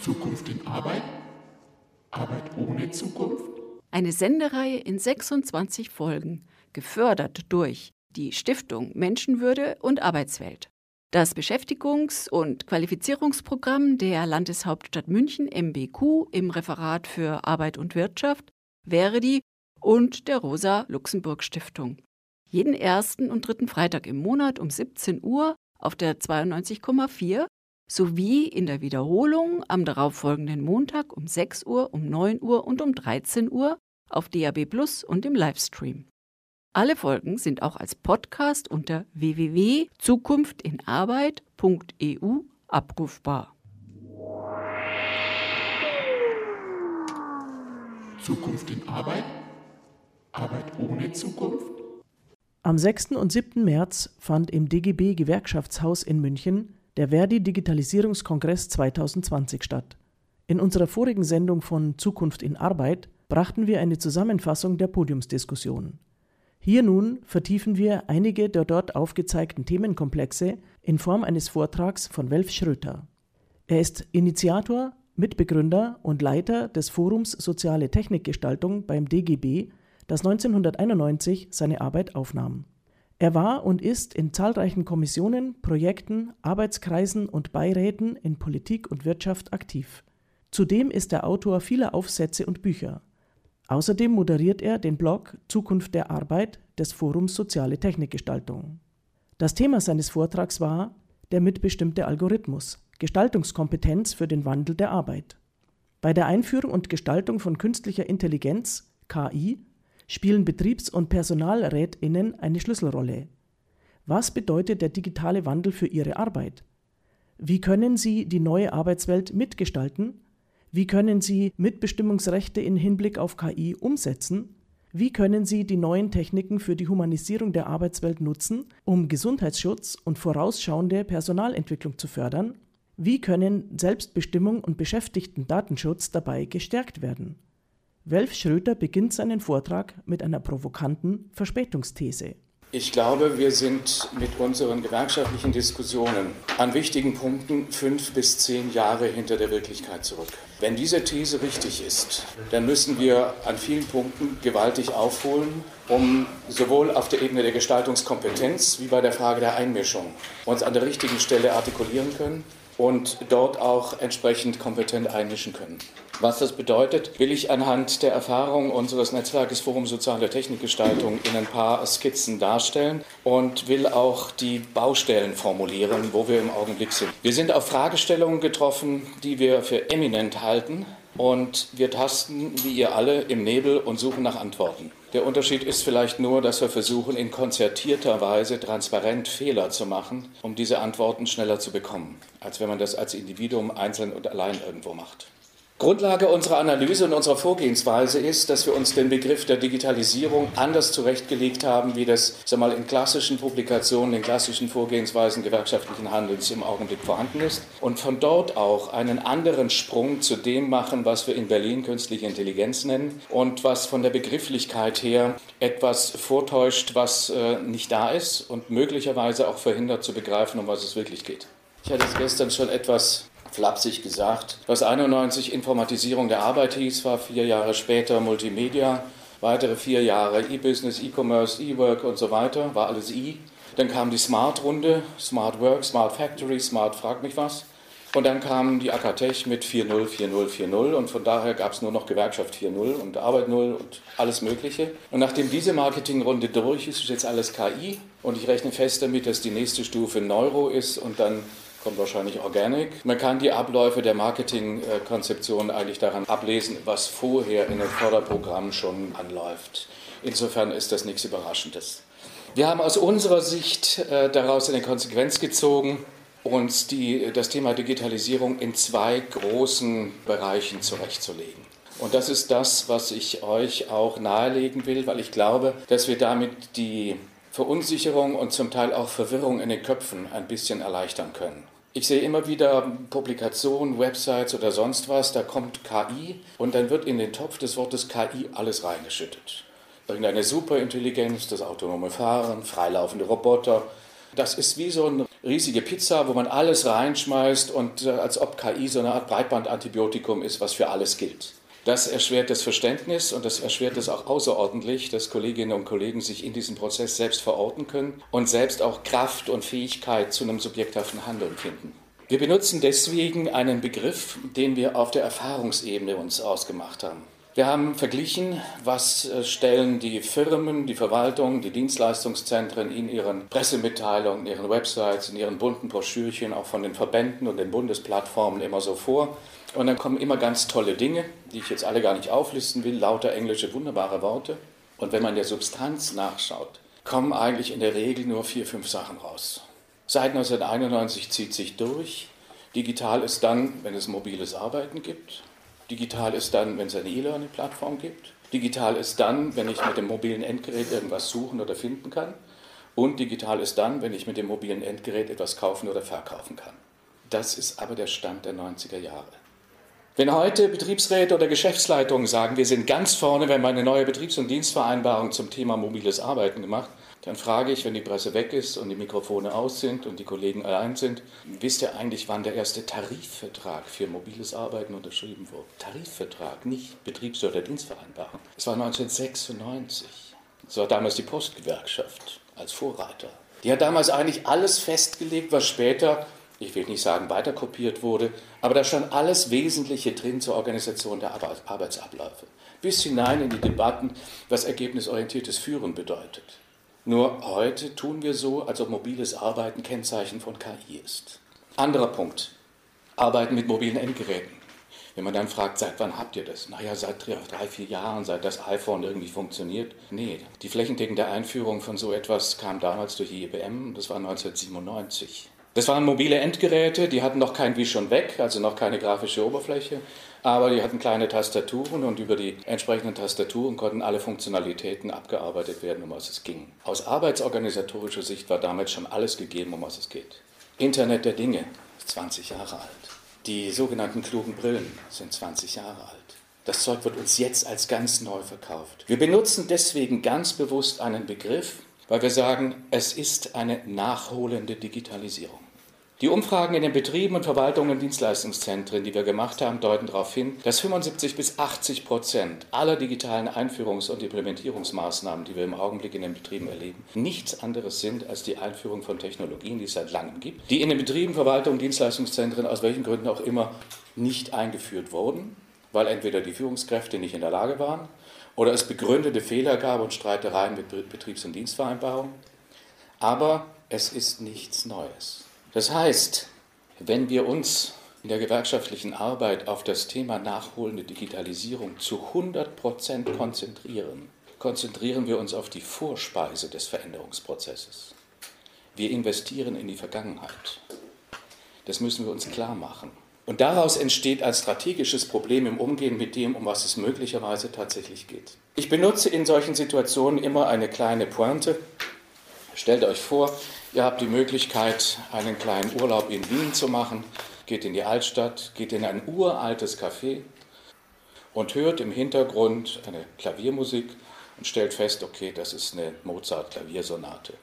Zukunft in Arbeit? Arbeit ohne Zukunft? Eine Sendereihe in 26 Folgen, gefördert durch die Stiftung Menschenwürde und Arbeitswelt. Das Beschäftigungs- und Qualifizierungsprogramm der Landeshauptstadt München MBQ im Referat für Arbeit und Wirtschaft, Verdi und der Rosa-Luxemburg-Stiftung. Jeden ersten und dritten Freitag im Monat um 17 Uhr auf der 92,4 sowie in der Wiederholung am darauffolgenden Montag um 6 Uhr, um 9 Uhr und um 13 Uhr auf DAB Plus und im Livestream. Alle Folgen sind auch als Podcast unter www.zukunftinarbeit.eu abrufbar. Zukunft in Arbeit? Arbeit ohne Zukunft? Am 6. und 7. März fand im DGB Gewerkschaftshaus in München der Verdi Digitalisierungskongress 2020 statt. In unserer vorigen Sendung von Zukunft in Arbeit brachten wir eine Zusammenfassung der Podiumsdiskussion. Hier nun vertiefen wir einige der dort aufgezeigten Themenkomplexe in Form eines Vortrags von Welf Schröter. Er ist Initiator, Mitbegründer und Leiter des Forums Soziale Technikgestaltung beim DGB, das 1991 seine Arbeit aufnahm. Er war und ist in zahlreichen Kommissionen, Projekten, Arbeitskreisen und Beiräten in Politik und Wirtschaft aktiv. Zudem ist er Autor vieler Aufsätze und Bücher. Außerdem moderiert er den Blog Zukunft der Arbeit des Forums Soziale Technikgestaltung. Das Thema seines Vortrags war der mitbestimmte Algorithmus, Gestaltungskompetenz für den Wandel der Arbeit. Bei der Einführung und Gestaltung von künstlicher Intelligenz, KI, spielen Betriebs- und Personalrätinnen eine Schlüsselrolle. Was bedeutet der digitale Wandel für Ihre Arbeit? Wie können Sie die neue Arbeitswelt mitgestalten? Wie können Sie Mitbestimmungsrechte in Hinblick auf KI umsetzen? Wie können Sie die neuen Techniken für die Humanisierung der Arbeitswelt nutzen, um Gesundheitsschutz und vorausschauende Personalentwicklung zu fördern? Wie können Selbstbestimmung und Beschäftigten-Datenschutz dabei gestärkt werden? Welf Schröter beginnt seinen Vortrag mit einer provokanten Verspätungsthese. Ich glaube, wir sind mit unseren gewerkschaftlichen Diskussionen an wichtigen Punkten fünf bis zehn Jahre hinter der Wirklichkeit zurück. Wenn diese These richtig ist, dann müssen wir an vielen Punkten gewaltig aufholen, um sowohl auf der Ebene der Gestaltungskompetenz wie bei der Frage der Einmischung uns an der richtigen Stelle artikulieren können und dort auch entsprechend kompetent einmischen können. Was das bedeutet, will ich anhand der Erfahrung unseres Netzwerkes Forum Soziale Technikgestaltung in ein paar Skizzen darstellen und will auch die Baustellen formulieren, wo wir im Augenblick sind. Wir sind auf Fragestellungen getroffen, die wir für eminent halten und wir tasten, wie ihr alle, im Nebel und suchen nach Antworten. Der Unterschied ist vielleicht nur, dass wir versuchen, in konzertierter Weise transparent Fehler zu machen, um diese Antworten schneller zu bekommen, als wenn man das als Individuum einzeln und allein irgendwo macht. Grundlage unserer Analyse und unserer Vorgehensweise ist, dass wir uns den Begriff der Digitalisierung anders zurechtgelegt haben, wie das sag mal, in klassischen Publikationen, in klassischen Vorgehensweisen gewerkschaftlichen Handelns im Augenblick vorhanden ist und von dort auch einen anderen Sprung zu dem machen, was wir in Berlin künstliche Intelligenz nennen und was von der Begrifflichkeit her etwas vortäuscht, was äh, nicht da ist und möglicherweise auch verhindert zu begreifen, um was es wirklich geht. Ich hatte es gestern schon etwas flapsig gesagt. Was 91 Informatisierung der Arbeit hieß, war vier Jahre später Multimedia, weitere vier Jahre E-Business, E-Commerce, E-Work und so weiter, war alles I. Dann kam die Smart-Runde, Smart Work, Smart Factory, Smart Frag mich was. Und dann kam die Akatech mit 4.0, 4.0, 4.0 und von daher gab es nur noch Gewerkschaft 4.0 und Arbeit 0 und alles Mögliche. Und nachdem diese Marketingrunde durch ist, ist jetzt alles KI und ich rechne fest damit, dass die nächste Stufe Neuro ist und dann kommt wahrscheinlich Organic. Man kann die Abläufe der Marketingkonzeption eigentlich daran ablesen, was vorher in den Förderprogrammen schon anläuft. Insofern ist das nichts Überraschendes. Wir haben aus unserer Sicht äh, daraus eine Konsequenz gezogen, uns die, das Thema Digitalisierung in zwei großen Bereichen zurechtzulegen. Und das ist das, was ich euch auch nahelegen will, weil ich glaube, dass wir damit die Verunsicherung und zum Teil auch Verwirrung in den Köpfen ein bisschen erleichtern können. Ich sehe immer wieder Publikationen, Websites oder sonst was, da kommt KI und dann wird in den Topf des Wortes KI alles reingeschüttet. Irgendeine Superintelligenz, das autonome Fahren, freilaufende Roboter, Das ist wie so eine riesige Pizza, wo man alles reinschmeißt und äh, als ob KI so eine Art Breitbandantibiotikum ist, was für alles gilt. Das erschwert das Verständnis und das erschwert es auch außerordentlich, dass Kolleginnen und Kollegen sich in diesem Prozess selbst verorten können und selbst auch Kraft und Fähigkeit zu einem subjekthaften Handeln finden. Wir benutzen deswegen einen Begriff, den wir auf der Erfahrungsebene uns ausgemacht haben. Wir haben verglichen, was äh, stellen die Firmen, die Verwaltung, die Dienstleistungszentren in ihren Pressemitteilungen, in ihren Websites, in ihren bunten Broschürchen, auch von den Verbänden und den Bundesplattformen immer so vor. Und dann kommen immer ganz tolle Dinge, die ich jetzt alle gar nicht auflisten will, lauter englische wunderbare Worte. Und wenn man der Substanz nachschaut, kommen eigentlich in der Regel nur vier, fünf Sachen raus. Seit 1991 zieht sich durch. Digital ist dann, wenn es mobiles Arbeiten gibt. Digital ist dann, wenn es eine E-Learning-Plattform gibt. Digital ist dann, wenn ich mit dem mobilen Endgerät irgendwas suchen oder finden kann. Und digital ist dann, wenn ich mit dem mobilen Endgerät etwas kaufen oder verkaufen kann. Das ist aber der Stand der 90er Jahre. Wenn heute Betriebsräte oder Geschäftsleitungen sagen, wir sind ganz vorne, wir eine neue Betriebs- und Dienstvereinbarung zum Thema mobiles Arbeiten gemacht, dann frage ich, wenn die Presse weg ist und die Mikrofone aus sind und die Kollegen allein sind, wisst ihr eigentlich, wann der erste Tarifvertrag für mobiles Arbeiten unterschrieben wurde? Tarifvertrag, nicht Betriebs- oder Dienstvereinbarung. Es war 1996. Das war damals die Postgewerkschaft als Vorreiter. Die hat damals eigentlich alles festgelegt, was später, ich will nicht sagen weiter kopiert wurde, aber da stand alles Wesentliche drin zur Organisation der Arbeitsabläufe. Bis hinein in die Debatten, was ergebnisorientiertes Führen bedeutet. Nur heute tun wir so, als ob mobiles Arbeiten Kennzeichen von KI ist. Anderer Punkt. Arbeiten mit mobilen Endgeräten. Wenn man dann fragt, seit wann habt ihr das? Naja, seit drei, vier Jahren, seit das iPhone irgendwie funktioniert. Nee, die flächendeckende Einführung von so etwas kam damals durch die IBM, das war 1997. Das waren mobile Endgeräte, die hatten noch kein Wisch und Weg, also noch keine grafische Oberfläche. Aber die hatten kleine Tastaturen und über die entsprechenden Tastaturen konnten alle Funktionalitäten abgearbeitet werden, um was es ging. Aus arbeitsorganisatorischer Sicht war damals schon alles gegeben, um was es geht. Internet der Dinge ist 20 Jahre alt. Die sogenannten klugen Brillen sind 20 Jahre alt. Das Zeug wird uns jetzt als ganz neu verkauft. Wir benutzen deswegen ganz bewusst einen Begriff, weil wir sagen, es ist eine nachholende Digitalisierung. Die Umfragen in den Betrieben und Verwaltungen und Dienstleistungszentren, die wir gemacht haben, deuten darauf hin, dass 75 bis 80 Prozent aller digitalen Einführungs- und Implementierungsmaßnahmen, die wir im Augenblick in den Betrieben erleben, nichts anderes sind als die Einführung von Technologien, die es seit langem gibt, die in den Betrieben, Verwaltungen, Dienstleistungszentren aus welchen Gründen auch immer nicht eingeführt wurden, weil entweder die Führungskräfte nicht in der Lage waren oder es begründete Fehler gab und Streitereien mit Betriebs- und Dienstvereinbarungen. Aber es ist nichts Neues. Das heißt, wenn wir uns in der gewerkschaftlichen Arbeit auf das Thema nachholende Digitalisierung zu 100 Prozent konzentrieren, konzentrieren wir uns auf die Vorspeise des Veränderungsprozesses. Wir investieren in die Vergangenheit. Das müssen wir uns klar machen. Und daraus entsteht ein strategisches Problem im Umgehen mit dem, um was es möglicherweise tatsächlich geht. Ich benutze in solchen Situationen immer eine kleine Pointe. Stellt euch vor, Ihr habt die Möglichkeit, einen kleinen Urlaub in Wien zu machen, geht in die Altstadt, geht in ein uraltes Café und hört im Hintergrund eine Klaviermusik und stellt fest, okay, das ist eine Mozart-Klaviersonate.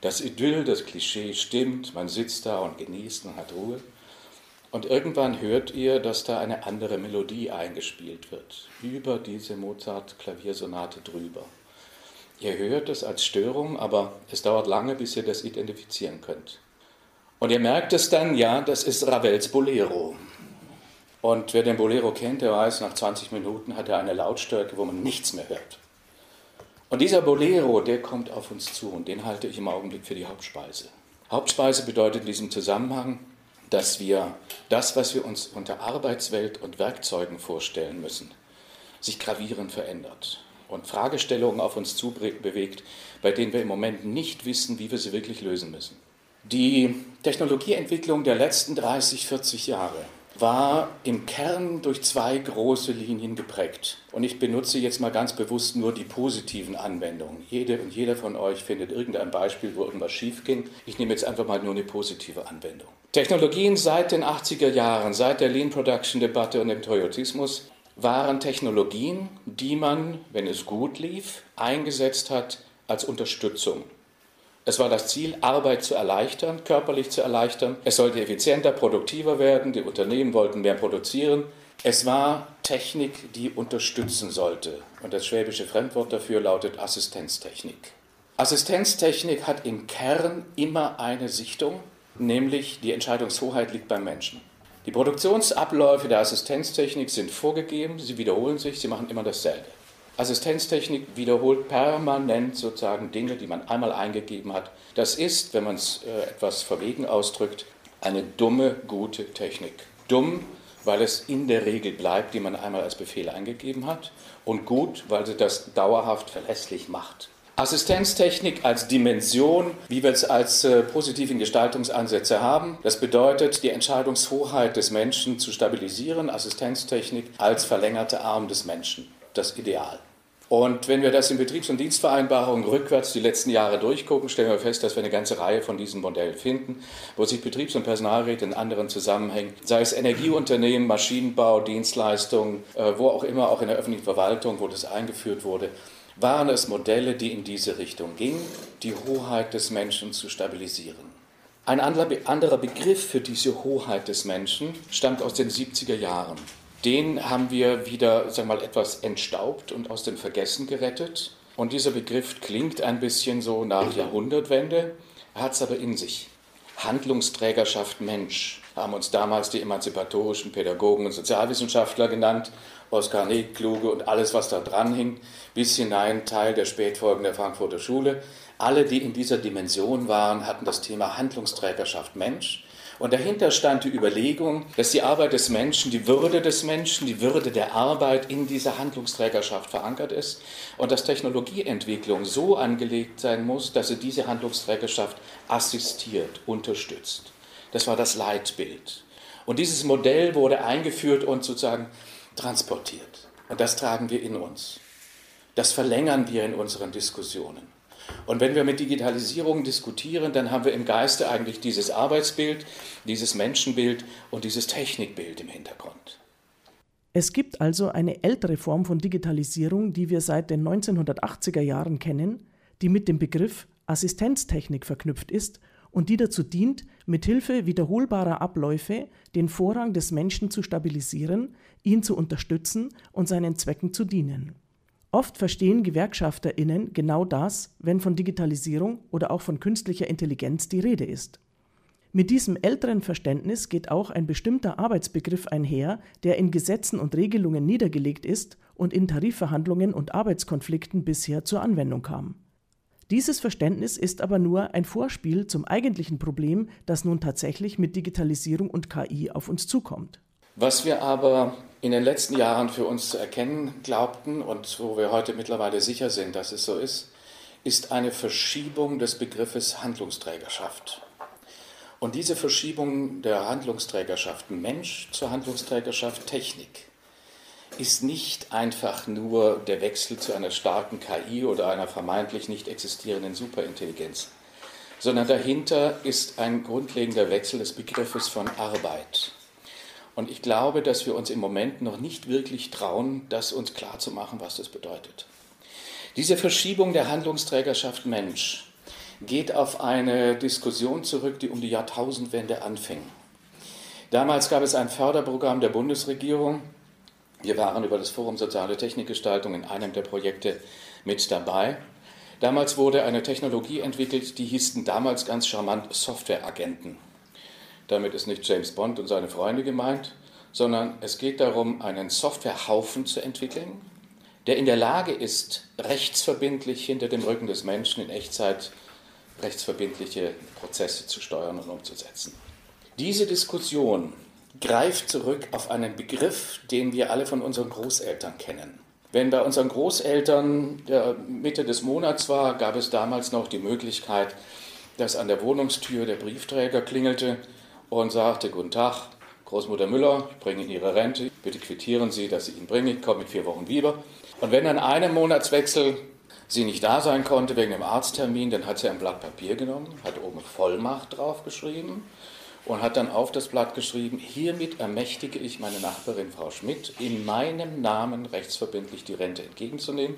Das Idyll, das Klischee stimmt, man sitzt da und genießt und hat Ruhe. Und irgendwann hört ihr, dass da eine andere Melodie eingespielt wird, über diese Mozart-Klaviersonate drüber. Ihr hört es als Störung, aber es dauert lange, bis ihr das identifizieren könnt. Und ihr merkt es dann, ja, das ist Ravels Bolero. Und wer den Bolero kennt, der weiß, nach 20 Minuten hat er eine Lautstärke, wo man nichts mehr hört. Und dieser Bolero, der kommt auf uns zu und den halte ich im Augenblick für die Hauptspeise. Hauptspeise bedeutet in diesem Zusammenhang, dass wir das, was wir uns unter Arbeitswelt und Werkzeugen vorstellen müssen, sich gravierend verändert und Fragestellungen auf uns zu bewegt, bei denen wir im Moment nicht wissen, wie wir sie wirklich lösen müssen. Die Technologieentwicklung der letzten 30, 40 Jahre war im Kern durch zwei große Linien geprägt. Und ich benutze jetzt mal ganz bewusst nur die positiven Anwendungen. Jede und jeder von euch findet irgendein Beispiel, wo irgendwas schief ging. Ich nehme jetzt einfach mal nur eine positive Anwendung. Technologien seit den 80er Jahren, seit der Lean Production Debatte und dem Toyotismus waren Technologien, die man, wenn es gut lief, eingesetzt hat als Unterstützung. Es war das Ziel, Arbeit zu erleichtern, körperlich zu erleichtern. Es sollte effizienter, produktiver werden. Die Unternehmen wollten mehr produzieren. Es war Technik, die unterstützen sollte. Und das schwäbische Fremdwort dafür lautet Assistenztechnik. Assistenztechnik hat im Kern immer eine Sichtung, nämlich die Entscheidungshoheit liegt beim Menschen. Die Produktionsabläufe der Assistenztechnik sind vorgegeben, sie wiederholen sich, sie machen immer dasselbe. Assistenztechnik wiederholt permanent sozusagen Dinge, die man einmal eingegeben hat. Das ist, wenn man es äh, etwas verwegen ausdrückt, eine dumme, gute Technik. Dumm, weil es in der Regel bleibt, die man einmal als Befehl eingegeben hat. Und gut, weil sie das dauerhaft verlässlich macht. Assistenztechnik als Dimension, wie wir es als äh, positiven Gestaltungsansätze haben. Das bedeutet, die Entscheidungshoheit des Menschen zu stabilisieren. Assistenztechnik als verlängerte Arm des Menschen. Das Ideal. Und wenn wir das in Betriebs- und Dienstvereinbarungen rückwärts die letzten Jahre durchgucken, stellen wir fest, dass wir eine ganze Reihe von diesen Modellen finden, wo sich Betriebs- und Personalräte in anderen Zusammenhängen, sei es Energieunternehmen, Maschinenbau, Dienstleistungen, äh, wo auch immer, auch in der öffentlichen Verwaltung, wo das eingeführt wurde, waren es Modelle, die in diese Richtung gingen, die Hoheit des Menschen zu stabilisieren. Ein anderer Begriff für diese Hoheit des Menschen stammt aus den 70er Jahren den haben wir wieder sagen wir mal, etwas entstaubt und aus dem Vergessen gerettet. Und dieser Begriff klingt ein bisschen so nach Jahrhundertwende, hat es aber in sich. Handlungsträgerschaft Mensch haben uns damals die emanzipatorischen Pädagogen und Sozialwissenschaftler genannt, Oskar Kluge und alles, was da dran hing, bis hinein Teil der Spätfolgen der Frankfurter Schule. Alle, die in dieser Dimension waren, hatten das Thema Handlungsträgerschaft Mensch und dahinter stand die Überlegung, dass die Arbeit des Menschen, die Würde des Menschen, die Würde der Arbeit in dieser Handlungsträgerschaft verankert ist und dass Technologieentwicklung so angelegt sein muss, dass sie diese Handlungsträgerschaft assistiert, unterstützt. Das war das Leitbild. Und dieses Modell wurde eingeführt und sozusagen transportiert. Und das tragen wir in uns. Das verlängern wir in unseren Diskussionen. Und wenn wir mit Digitalisierung diskutieren, dann haben wir im Geiste eigentlich dieses Arbeitsbild, dieses Menschenbild und dieses Technikbild im Hintergrund. Es gibt also eine ältere Form von Digitalisierung, die wir seit den 1980er Jahren kennen, die mit dem Begriff Assistenztechnik verknüpft ist und die dazu dient, mithilfe wiederholbarer Abläufe den Vorrang des Menschen zu stabilisieren, ihn zu unterstützen und seinen Zwecken zu dienen. Oft verstehen GewerkschafterInnen genau das, wenn von Digitalisierung oder auch von künstlicher Intelligenz die Rede ist. Mit diesem älteren Verständnis geht auch ein bestimmter Arbeitsbegriff einher, der in Gesetzen und Regelungen niedergelegt ist und in Tarifverhandlungen und Arbeitskonflikten bisher zur Anwendung kam. Dieses Verständnis ist aber nur ein Vorspiel zum eigentlichen Problem, das nun tatsächlich mit Digitalisierung und KI auf uns zukommt. Was wir aber in den letzten Jahren für uns zu erkennen glaubten und wo wir heute mittlerweile sicher sind, dass es so ist, ist eine Verschiebung des Begriffes Handlungsträgerschaft. Und diese Verschiebung der Handlungsträgerschaft Mensch zur Handlungsträgerschaft Technik ist nicht einfach nur der Wechsel zu einer starken KI oder einer vermeintlich nicht existierenden Superintelligenz, sondern dahinter ist ein grundlegender Wechsel des Begriffes von Arbeit. Und ich glaube, dass wir uns im Moment noch nicht wirklich trauen, das uns klarzumachen, was das bedeutet. Diese Verschiebung der Handlungsträgerschaft Mensch geht auf eine Diskussion zurück, die um die Jahrtausendwende anfing. Damals gab es ein Förderprogramm der Bundesregierung. Wir waren über das Forum Soziale Technikgestaltung in einem der Projekte mit dabei. Damals wurde eine Technologie entwickelt, die hießen damals ganz charmant Softwareagenten. Damit ist nicht James Bond und seine Freunde gemeint, sondern es geht darum, einen Softwarehaufen zu entwickeln, der in der Lage ist, rechtsverbindlich hinter dem Rücken des Menschen in Echtzeit rechtsverbindliche Prozesse zu steuern und umzusetzen. Diese Diskussion greift zurück auf einen Begriff, den wir alle von unseren Großeltern kennen. Wenn bei unseren Großeltern Mitte des Monats war, gab es damals noch die Möglichkeit, dass an der Wohnungstür der Briefträger klingelte und sagte, guten Tag, Großmutter Müller, ich bringe Ihnen Ihre Rente, bitte quittieren Sie, dass ich Ihnen bringe, ich komme mit vier Wochen wieder. Und wenn an einem Monatswechsel sie nicht da sein konnte wegen dem Arzttermin, dann hat sie ein Blatt Papier genommen, hat oben Vollmacht draufgeschrieben und hat dann auf das Blatt geschrieben, hiermit ermächtige ich meine Nachbarin Frau Schmidt, in meinem Namen rechtsverbindlich die Rente entgegenzunehmen.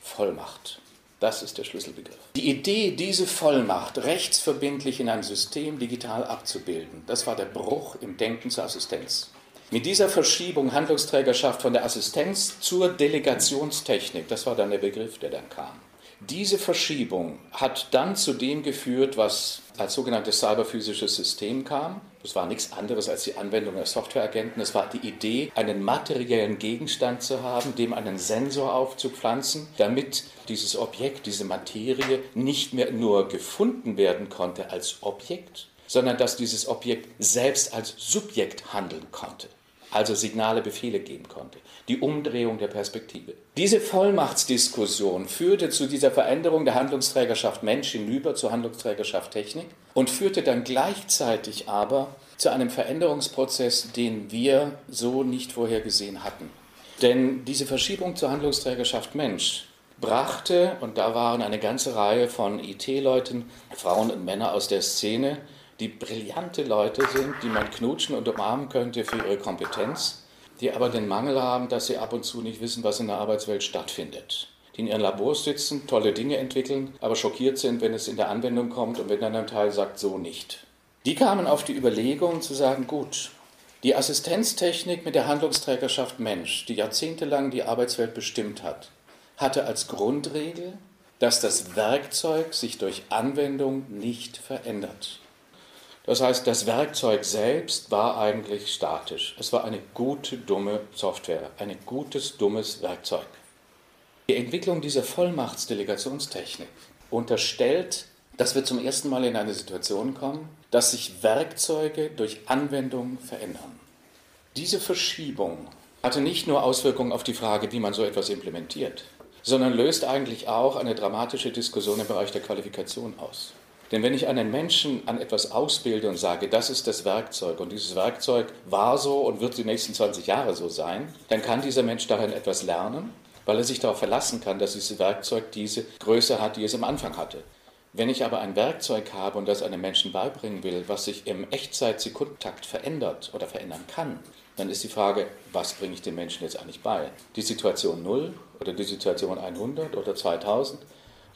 Vollmacht. Das ist der Schlüsselbegriff. Die Idee, diese Vollmacht rechtsverbindlich in einem System digital abzubilden, das war der Bruch im Denken zur Assistenz. Mit dieser Verschiebung Handlungsträgerschaft von der Assistenz zur Delegationstechnik, das war dann der Begriff, der dann kam. Diese Verschiebung hat dann zu dem geführt, was als sogenanntes cyberphysisches System kam. Das war nichts anderes als die Anwendung der Softwareagenten. Es war die Idee, einen materiellen Gegenstand zu haben, dem einen Sensor aufzupflanzen, damit dieses Objekt, diese Materie nicht mehr nur gefunden werden konnte als Objekt, sondern dass dieses Objekt selbst als Subjekt handeln konnte also Signale, Befehle geben konnte. Die Umdrehung der Perspektive. Diese Vollmachtsdiskussion führte zu dieser Veränderung der Handlungsträgerschaft Mensch hinüber zur Handlungsträgerschaft Technik und führte dann gleichzeitig aber zu einem Veränderungsprozess, den wir so nicht vorhergesehen hatten. Denn diese Verschiebung zur Handlungsträgerschaft Mensch brachte, und da waren eine ganze Reihe von IT-Leuten, Frauen und Männer aus der Szene, die brillante Leute sind, die man knutschen und umarmen könnte für ihre Kompetenz, die aber den Mangel haben, dass sie ab und zu nicht wissen, was in der Arbeitswelt stattfindet. Die in ihren Labors sitzen, tolle Dinge entwickeln, aber schockiert sind, wenn es in der Anwendung kommt und wenn dann ein Teil sagt, so nicht. Die kamen auf die Überlegung zu sagen, gut, die Assistenztechnik mit der Handlungsträgerschaft Mensch, die jahrzehntelang die Arbeitswelt bestimmt hat, hatte als Grundregel, dass das Werkzeug sich durch Anwendung nicht verändert. Das heißt, das Werkzeug selbst war eigentlich statisch. Es war eine gute, dumme Software, ein gutes, dummes Werkzeug. Die Entwicklung dieser Vollmachtsdelegationstechnik unterstellt, dass wir zum ersten Mal in eine Situation kommen, dass sich Werkzeuge durch Anwendung verändern. Diese Verschiebung hatte nicht nur Auswirkungen auf die Frage, wie man so etwas implementiert, sondern löst eigentlich auch eine dramatische Diskussion im Bereich der Qualifikation aus. Denn wenn ich einen Menschen an etwas ausbilde und sage, das ist das Werkzeug und dieses Werkzeug war so und wird die nächsten 20 Jahre so sein, dann kann dieser Mensch darin etwas lernen, weil er sich darauf verlassen kann, dass dieses Werkzeug diese Größe hat, die es am Anfang hatte. Wenn ich aber ein Werkzeug habe und das einem Menschen beibringen will, was sich im Echtzeit-Sekundentakt verändert oder verändern kann, dann ist die Frage, was bringe ich dem Menschen jetzt eigentlich bei? Die Situation 0 oder die Situation 100 oder 2000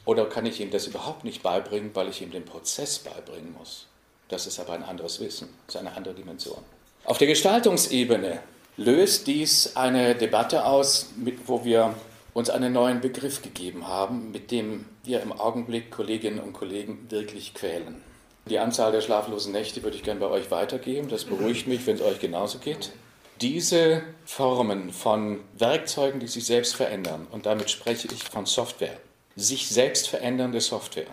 oder kann ich ihm das überhaupt nicht beibringen, weil ich ihm den Prozess beibringen muss? Das ist aber ein anderes Wissen, das ist eine andere Dimension. Auf der Gestaltungsebene löst dies eine Debatte aus, wo wir uns einen neuen Begriff gegeben haben, mit dem wir im Augenblick Kolleginnen und Kollegen wirklich quälen. Die Anzahl der schlaflosen Nächte würde ich gerne bei euch weitergeben. Das beruhigt mich, wenn es euch genauso geht. Diese Formen von Werkzeugen, die sich selbst verändern, und damit spreche ich von Software, sich selbst verändernde Software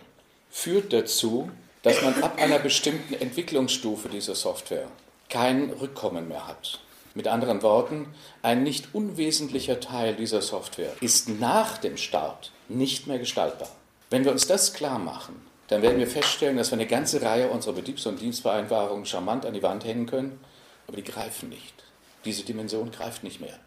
führt dazu, dass man ab einer bestimmten Entwicklungsstufe dieser Software kein Rückkommen mehr hat. Mit anderen Worten, ein nicht unwesentlicher Teil dieser Software ist nach dem Start nicht mehr gestaltbar. Wenn wir uns das klar machen, dann werden wir feststellen, dass wir eine ganze Reihe unserer Betriebs- und Dienstvereinbarungen charmant an die Wand hängen können, aber die greifen nicht. Diese Dimension greift nicht mehr.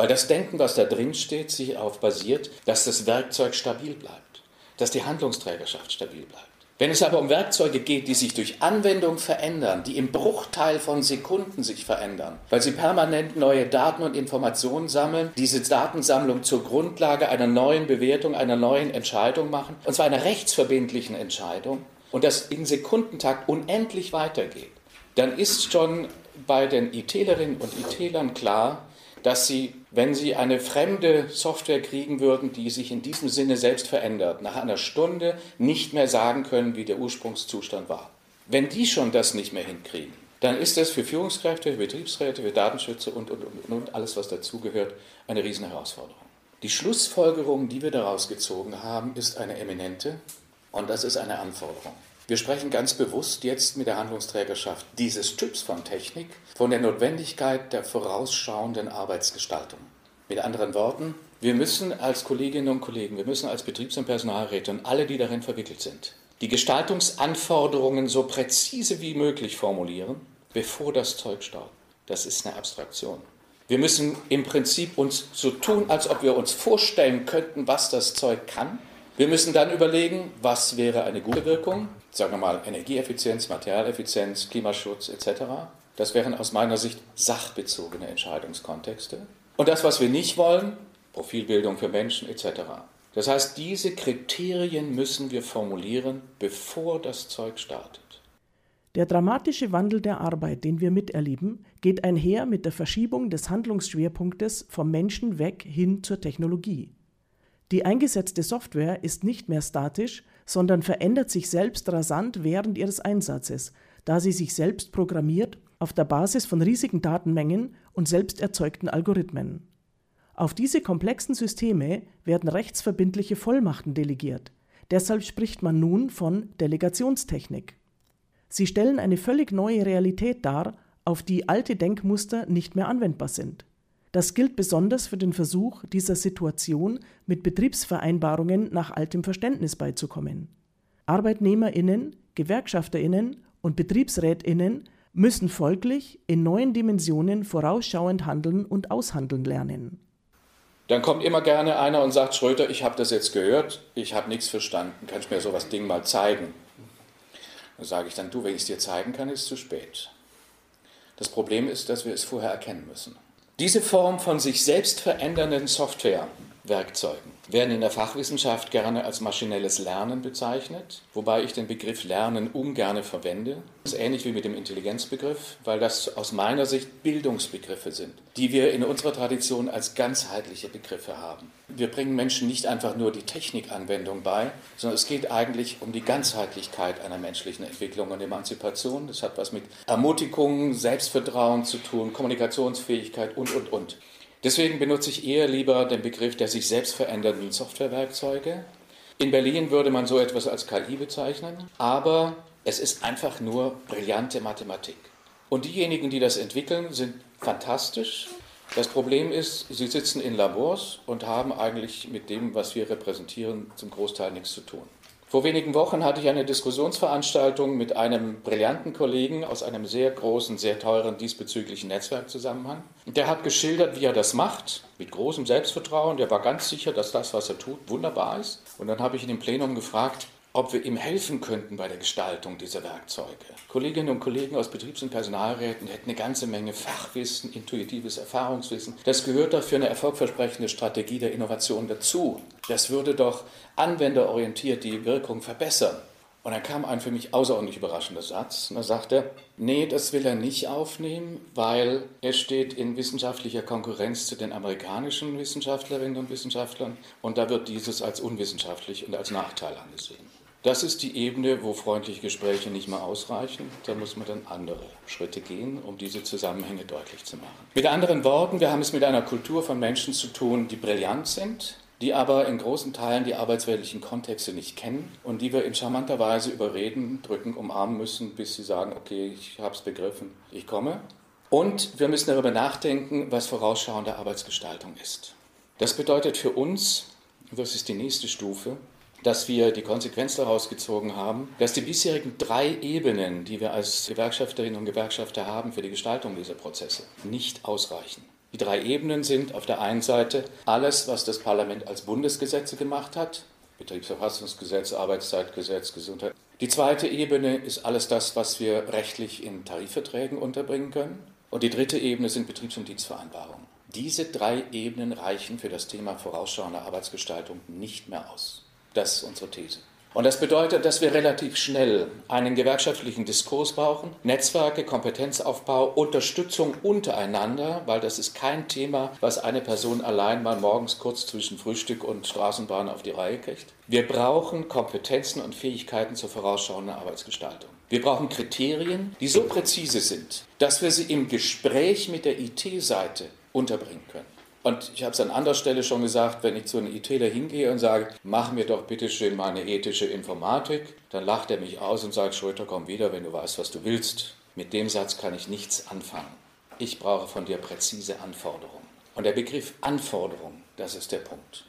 Weil das Denken, was da drin steht, sich darauf basiert, dass das Werkzeug stabil bleibt, dass die Handlungsträgerschaft stabil bleibt. Wenn es aber um Werkzeuge geht, die sich durch Anwendung verändern, die im Bruchteil von Sekunden sich verändern, weil sie permanent neue Daten und Informationen sammeln, diese Datensammlung zur Grundlage einer neuen Bewertung, einer neuen Entscheidung machen, und zwar einer rechtsverbindlichen Entscheidung, und das in Sekundentakt unendlich weitergeht, dann ist schon bei den IT-Lerinnen und IT-Lern klar, dass sie, wenn sie eine fremde Software kriegen würden, die sich in diesem Sinne selbst verändert, nach einer Stunde nicht mehr sagen können, wie der Ursprungszustand war. Wenn die schon das nicht mehr hinkriegen, dann ist das für Führungskräfte, für Betriebsräte, für Datenschützer und, und, und, und alles, was dazugehört, eine riesen Herausforderung. Die Schlussfolgerung, die wir daraus gezogen haben, ist eine eminente und das ist eine Anforderung. Wir sprechen ganz bewusst jetzt mit der Handlungsträgerschaft dieses Typs von Technik von der Notwendigkeit der vorausschauenden Arbeitsgestaltung. Mit anderen Worten, wir müssen als Kolleginnen und Kollegen, wir müssen als Betriebs- und Personalräte und alle, die darin verwickelt sind, die Gestaltungsanforderungen so präzise wie möglich formulieren, bevor das Zeug startet. Das ist eine Abstraktion. Wir müssen im Prinzip uns so tun, als ob wir uns vorstellen könnten, was das Zeug kann wir müssen dann überlegen, was wäre eine gute Wirkung, sagen wir mal Energieeffizienz, Materialeffizienz, Klimaschutz etc. Das wären aus meiner Sicht sachbezogene Entscheidungskontexte. Und das, was wir nicht wollen, Profilbildung für Menschen etc. Das heißt, diese Kriterien müssen wir formulieren, bevor das Zeug startet. Der dramatische Wandel der Arbeit, den wir miterleben, geht einher mit der Verschiebung des Handlungsschwerpunktes vom Menschen weg hin zur Technologie. Die eingesetzte Software ist nicht mehr statisch, sondern verändert sich selbst rasant während ihres Einsatzes, da sie sich selbst programmiert auf der Basis von riesigen Datenmengen und selbst erzeugten Algorithmen. Auf diese komplexen Systeme werden rechtsverbindliche Vollmachten delegiert. Deshalb spricht man nun von Delegationstechnik. Sie stellen eine völlig neue Realität dar, auf die alte Denkmuster nicht mehr anwendbar sind. Das gilt besonders für den Versuch, dieser Situation mit Betriebsvereinbarungen nach altem Verständnis beizukommen. Arbeitnehmerinnen, Gewerkschafterinnen und Betriebsrätinnen müssen folglich in neuen Dimensionen vorausschauend handeln und aushandeln lernen. Dann kommt immer gerne einer und sagt, Schröter, ich habe das jetzt gehört, ich habe nichts verstanden, kannst du mir sowas Ding mal zeigen? Da sage ich dann, du, wenn ich es dir zeigen kann, ist es zu spät. Das Problem ist, dass wir es vorher erkennen müssen. Diese Form von sich selbst verändernden Softwarewerkzeugen werden in der Fachwissenschaft gerne als maschinelles Lernen bezeichnet, wobei ich den Begriff Lernen ungern verwende. Das ist ähnlich wie mit dem Intelligenzbegriff, weil das aus meiner Sicht Bildungsbegriffe sind, die wir in unserer Tradition als ganzheitliche Begriffe haben. Wir bringen Menschen nicht einfach nur die Technikanwendung bei, sondern es geht eigentlich um die Ganzheitlichkeit einer menschlichen Entwicklung und Emanzipation. Das hat was mit Ermutigung, Selbstvertrauen zu tun, Kommunikationsfähigkeit und, und, und. Deswegen benutze ich eher lieber den Begriff der sich selbst verändernden Softwarewerkzeuge. In Berlin würde man so etwas als KI bezeichnen, aber es ist einfach nur brillante Mathematik. Und diejenigen, die das entwickeln, sind fantastisch. Das Problem ist, sie sitzen in Labors und haben eigentlich mit dem, was wir repräsentieren, zum Großteil nichts zu tun. Vor wenigen Wochen hatte ich eine Diskussionsveranstaltung mit einem brillanten Kollegen aus einem sehr großen, sehr teuren diesbezüglichen Netzwerkzusammenhang. Der hat geschildert, wie er das macht, mit großem Selbstvertrauen. Der war ganz sicher, dass das, was er tut, wunderbar ist. Und dann habe ich ihn im Plenum gefragt, ob wir ihm helfen könnten bei der Gestaltung dieser Werkzeuge. Kolleginnen und Kollegen aus Betriebs- und Personalräten hätten eine ganze Menge Fachwissen, intuitives Erfahrungswissen. Das gehört doch für eine erfolgversprechende Strategie der Innovation dazu. Das würde doch anwenderorientiert die Wirkung verbessern. Und dann kam ein für mich außerordentlich überraschender Satz. Und da sagte er, nee, das will er nicht aufnehmen, weil er steht in wissenschaftlicher Konkurrenz zu den amerikanischen Wissenschaftlerinnen und Wissenschaftlern und da wird dieses als unwissenschaftlich und als Nachteil angesehen. Das ist die Ebene, wo freundliche Gespräche nicht mehr ausreichen. Da muss man dann andere Schritte gehen, um diese Zusammenhänge deutlich zu machen. Mit anderen Worten, wir haben es mit einer Kultur von Menschen zu tun, die brillant sind, die aber in großen Teilen die arbeitsweltlichen Kontexte nicht kennen und die wir in charmanter Weise überreden, drücken, umarmen müssen, bis sie sagen, okay, ich habe es begriffen, ich komme. Und wir müssen darüber nachdenken, was vorausschauende Arbeitsgestaltung ist. Das bedeutet für uns, das ist die nächste Stufe, dass wir die Konsequenz daraus gezogen haben, dass die bisherigen drei Ebenen, die wir als Gewerkschafterinnen und Gewerkschafter haben für die Gestaltung dieser Prozesse, nicht ausreichen. Die drei Ebenen sind auf der einen Seite alles, was das Parlament als Bundesgesetze gemacht hat, Betriebsverfassungsgesetz, Arbeitszeitgesetz, Gesundheit. Die zweite Ebene ist alles das, was wir rechtlich in Tarifverträgen unterbringen können. Und die dritte Ebene sind Betriebs- und Dienstvereinbarungen. Diese drei Ebenen reichen für das Thema vorausschauende Arbeitsgestaltung nicht mehr aus. Das ist unsere These. Und das bedeutet, dass wir relativ schnell einen gewerkschaftlichen Diskurs brauchen, Netzwerke, Kompetenzaufbau, Unterstützung untereinander, weil das ist kein Thema, was eine Person allein mal morgens kurz zwischen Frühstück und Straßenbahn auf die Reihe kriegt. Wir brauchen Kompetenzen und Fähigkeiten zur vorausschauenden Arbeitsgestaltung. Wir brauchen Kriterien, die so präzise sind, dass wir sie im Gespräch mit der IT-Seite unterbringen können. Und ich habe es an anderer Stelle schon gesagt, wenn ich zu einem ITler hingehe und sage, mach mir doch bitte schön mal eine ethische Informatik, dann lacht er mich aus und sagt, Schröter, komm wieder, wenn du weißt, was du willst. Mit dem Satz kann ich nichts anfangen. Ich brauche von dir präzise Anforderungen. Und der Begriff Anforderung, das ist der Punkt.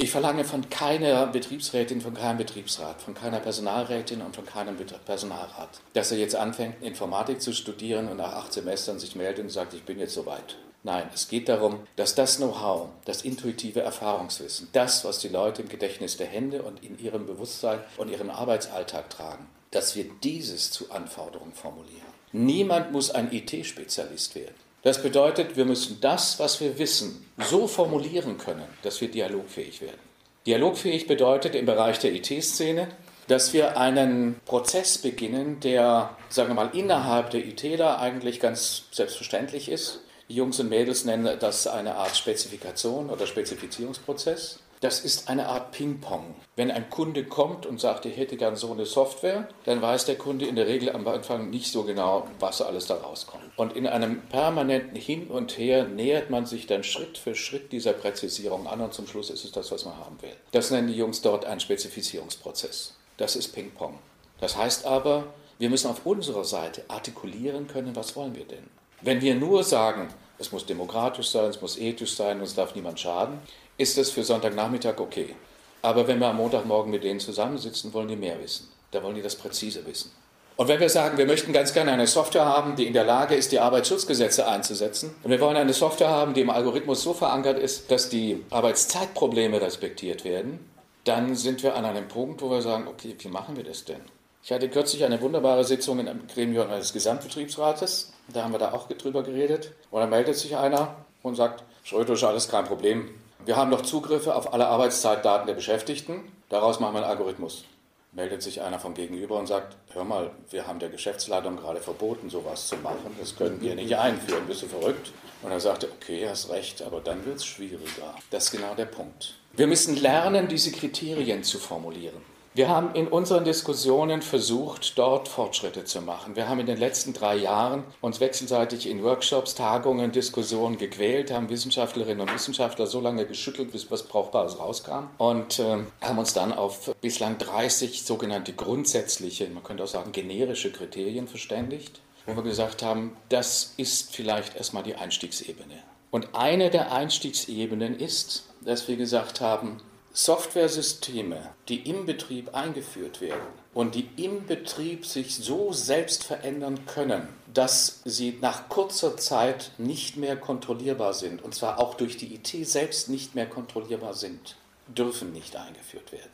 Ich verlange von keiner Betriebsrätin, von keinem Betriebsrat, von keiner Personalrätin und von keinem Personalrat, dass er jetzt anfängt, Informatik zu studieren und nach acht Semestern sich meldet und sagt, ich bin jetzt soweit. Nein, es geht darum, dass das Know-how, das intuitive Erfahrungswissen, das, was die Leute im Gedächtnis der Hände und in ihrem Bewusstsein und ihrem Arbeitsalltag tragen, dass wir dieses zu Anforderungen formulieren. Niemand muss ein IT-Spezialist werden. Das bedeutet, wir müssen das, was wir wissen, so formulieren können, dass wir dialogfähig werden. Dialogfähig bedeutet im Bereich der IT-Szene, dass wir einen Prozess beginnen, der, sagen wir mal, innerhalb der ITler eigentlich ganz selbstverständlich ist. Jungs und Mädels nennen das eine Art Spezifikation oder Spezifizierungsprozess. Das ist eine Art Ping-Pong. Wenn ein Kunde kommt und sagt, ich hätte gern so eine Software, dann weiß der Kunde in der Regel am Anfang nicht so genau, was alles da rauskommt. Und in einem permanenten Hin und Her nähert man sich dann Schritt für Schritt dieser Präzisierung an und zum Schluss ist es das, was man haben will. Das nennen die Jungs dort einen Spezifizierungsprozess. Das ist Ping-Pong. Das heißt aber, wir müssen auf unserer Seite artikulieren können, was wollen wir denn. Wenn wir nur sagen, es muss demokratisch sein, es muss ethisch sein, uns darf niemand schaden, ist das für Sonntagnachmittag okay. Aber wenn wir am Montagmorgen mit denen zusammensitzen, wollen die mehr wissen. Da wollen die das präzise wissen. Und wenn wir sagen, wir möchten ganz gerne eine Software haben, die in der Lage ist, die Arbeitsschutzgesetze einzusetzen, und wir wollen eine Software haben, die im Algorithmus so verankert ist, dass die Arbeitszeitprobleme respektiert werden, dann sind wir an einem Punkt, wo wir sagen, okay, wie machen wir das denn? Ich hatte kürzlich eine wunderbare Sitzung in einem Gremium eines Gesamtbetriebsrates. Da haben wir da auch drüber geredet. Und dann meldet sich einer und sagt, Schröder ist alles kein Problem. Wir haben doch Zugriffe auf alle Arbeitszeitdaten der Beschäftigten. Daraus machen wir einen Algorithmus meldet sich einer vom Gegenüber und sagt, hör mal, wir haben der Geschäftsleitung gerade verboten, sowas zu machen, das können wir nicht einführen, bist du verrückt? Und er sagte, okay, hast recht, aber dann wird es schwieriger. Das ist genau der Punkt. Wir müssen lernen, diese Kriterien zu formulieren. Wir haben in unseren Diskussionen versucht, dort Fortschritte zu machen. Wir haben in den letzten drei Jahren uns wechselseitig in Workshops, Tagungen, Diskussionen gequält, haben Wissenschaftlerinnen und Wissenschaftler so lange geschüttelt, bis was Brauchbares rauskam und äh, haben uns dann auf bislang 30 sogenannte grundsätzliche, man könnte auch sagen generische Kriterien verständigt, wo wir gesagt haben, das ist vielleicht erstmal die Einstiegsebene. Und eine der Einstiegsebenen ist, dass wir gesagt haben, Softwaresysteme, die im Betrieb eingeführt werden und die im Betrieb sich so selbst verändern können, dass sie nach kurzer Zeit nicht mehr kontrollierbar sind, und zwar auch durch die IT selbst nicht mehr kontrollierbar sind, dürfen nicht eingeführt werden.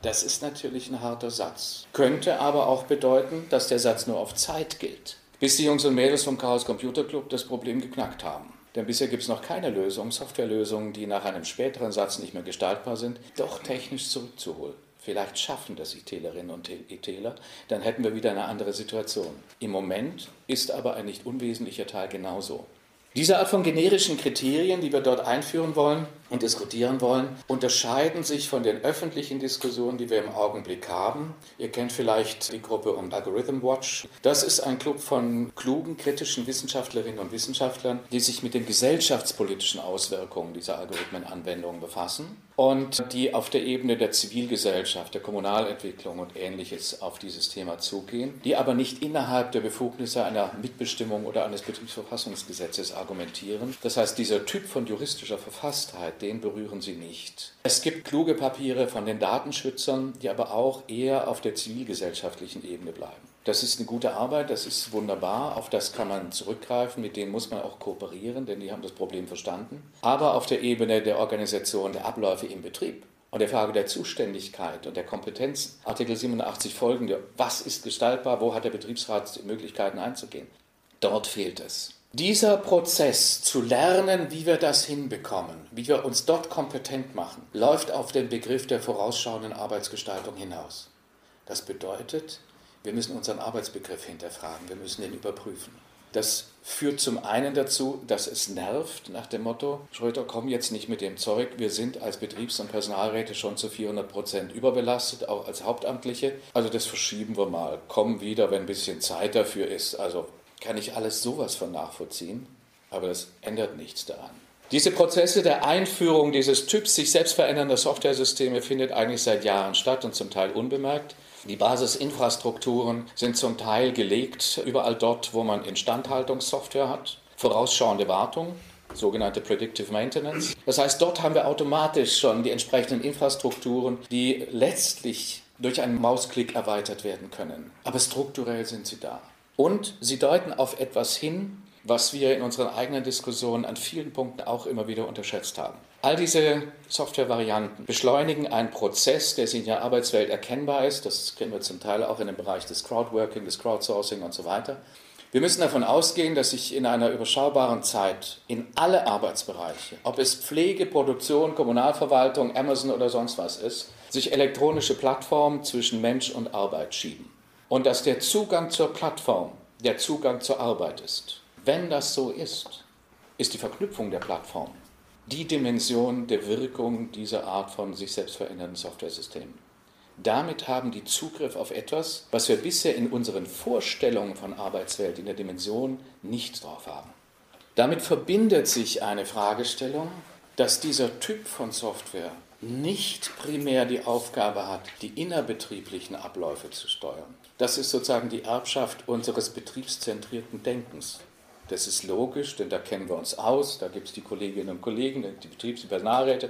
Das ist natürlich ein harter Satz. Könnte aber auch bedeuten, dass der Satz nur auf Zeit gilt, bis die Jungs und Mädels vom Chaos Computer Club das Problem geknackt haben. Denn bisher gibt es noch keine Lösung, Softwarelösungen, die nach einem späteren Satz nicht mehr gestaltbar sind, doch technisch zurückzuholen. Vielleicht schaffen das ITlerinnen und ITler, dann hätten wir wieder eine andere Situation. Im Moment ist aber ein nicht unwesentlicher Teil genauso. Diese Art von generischen Kriterien, die wir dort einführen wollen und diskutieren wollen, unterscheiden sich von den öffentlichen Diskussionen, die wir im Augenblick haben. Ihr kennt vielleicht die Gruppe um Algorithm Watch. Das ist ein Club von klugen, kritischen Wissenschaftlerinnen und Wissenschaftlern, die sich mit den gesellschaftspolitischen Auswirkungen dieser Algorithmenanwendungen befassen und die auf der Ebene der Zivilgesellschaft, der Kommunalentwicklung und ähnliches auf dieses Thema zugehen, die aber nicht innerhalb der Befugnisse einer Mitbestimmung oder eines Betriebsverfassungsgesetzes argumentieren. Das heißt, dieser Typ von juristischer Verfasstheit, den berühren sie nicht. Es gibt kluge Papiere von den Datenschützern, die aber auch eher auf der zivilgesellschaftlichen Ebene bleiben. Das ist eine gute Arbeit, das ist wunderbar, auf das kann man zurückgreifen, mit denen muss man auch kooperieren, denn die haben das Problem verstanden. Aber auf der Ebene der Organisation der Abläufe im Betrieb und der Frage der Zuständigkeit und der Kompetenzen, Artikel 87 folgende, was ist gestaltbar, wo hat der Betriebsrat Möglichkeiten einzugehen, dort fehlt es. Dieser Prozess zu lernen, wie wir das hinbekommen, wie wir uns dort kompetent machen, läuft auf den Begriff der vorausschauenden Arbeitsgestaltung hinaus. Das bedeutet, wir müssen unseren Arbeitsbegriff hinterfragen, wir müssen ihn überprüfen. Das führt zum einen dazu, dass es nervt, nach dem Motto, Schröter, komm jetzt nicht mit dem Zeug, wir sind als Betriebs- und Personalräte schon zu 400 Prozent überbelastet, auch als Hauptamtliche. Also das verschieben wir mal, komm wieder, wenn ein bisschen Zeit dafür ist. Also kann ich alles sowas von nachvollziehen, aber das ändert nichts daran. Diese Prozesse der Einführung dieses Typs sich selbst verändernder Softwaresysteme findet eigentlich seit Jahren statt und zum Teil unbemerkt. Die Basisinfrastrukturen sind zum Teil gelegt, überall dort, wo man Instandhaltungssoftware hat, vorausschauende Wartung, sogenannte Predictive Maintenance. Das heißt, dort haben wir automatisch schon die entsprechenden Infrastrukturen, die letztlich durch einen Mausklick erweitert werden können. Aber strukturell sind sie da. Und sie deuten auf etwas hin, was wir in unseren eigenen Diskussionen an vielen Punkten auch immer wieder unterschätzt haben. All diese Softwarevarianten beschleunigen einen Prozess, der in der Arbeitswelt erkennbar ist. Das kennen wir zum Teil auch in dem Bereich des Crowdworking, des Crowdsourcing und so weiter. Wir müssen davon ausgehen, dass sich in einer überschaubaren Zeit in alle Arbeitsbereiche, ob es Pflege, Produktion, Kommunalverwaltung, Amazon oder sonst was ist, sich elektronische Plattformen zwischen Mensch und Arbeit schieben. Und dass der Zugang zur Plattform der Zugang zur Arbeit ist. Wenn das so ist, ist die Verknüpfung der Plattform die Dimension der Wirkung dieser Art von sich selbst verändernden Softwaresystemen. Damit haben die Zugriff auf etwas, was wir bisher in unseren Vorstellungen von Arbeitswelt in der Dimension nicht drauf haben. Damit verbindet sich eine Fragestellung, dass dieser Typ von Software nicht primär die Aufgabe hat, die innerbetrieblichen Abläufe zu steuern. Das ist sozusagen die Erbschaft unseres betriebszentrierten Denkens. Das ist logisch, denn da kennen wir uns aus, da gibt es die Kolleginnen und Kollegen, die Betriebs- und Personalräte.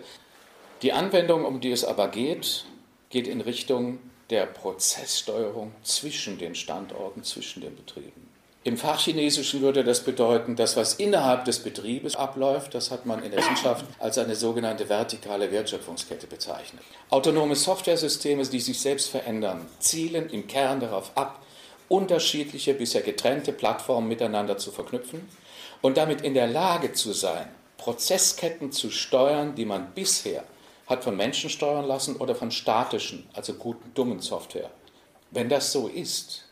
Die Anwendung, um die es aber geht, geht in Richtung der Prozesssteuerung zwischen den Standorten, zwischen den Betrieben. Im Fachchinesischen würde das bedeuten, dass was innerhalb des Betriebes abläuft, das hat man in der Wissenschaft als eine sogenannte vertikale Wertschöpfungskette bezeichnet. Autonome Softwaresysteme, die sich selbst verändern, zielen im Kern darauf ab, unterschiedliche, bisher getrennte Plattformen miteinander zu verknüpfen und damit in der Lage zu sein, Prozessketten zu steuern, die man bisher hat von Menschen steuern lassen oder von statischen, also guten, dummen Software. Wenn das so ist,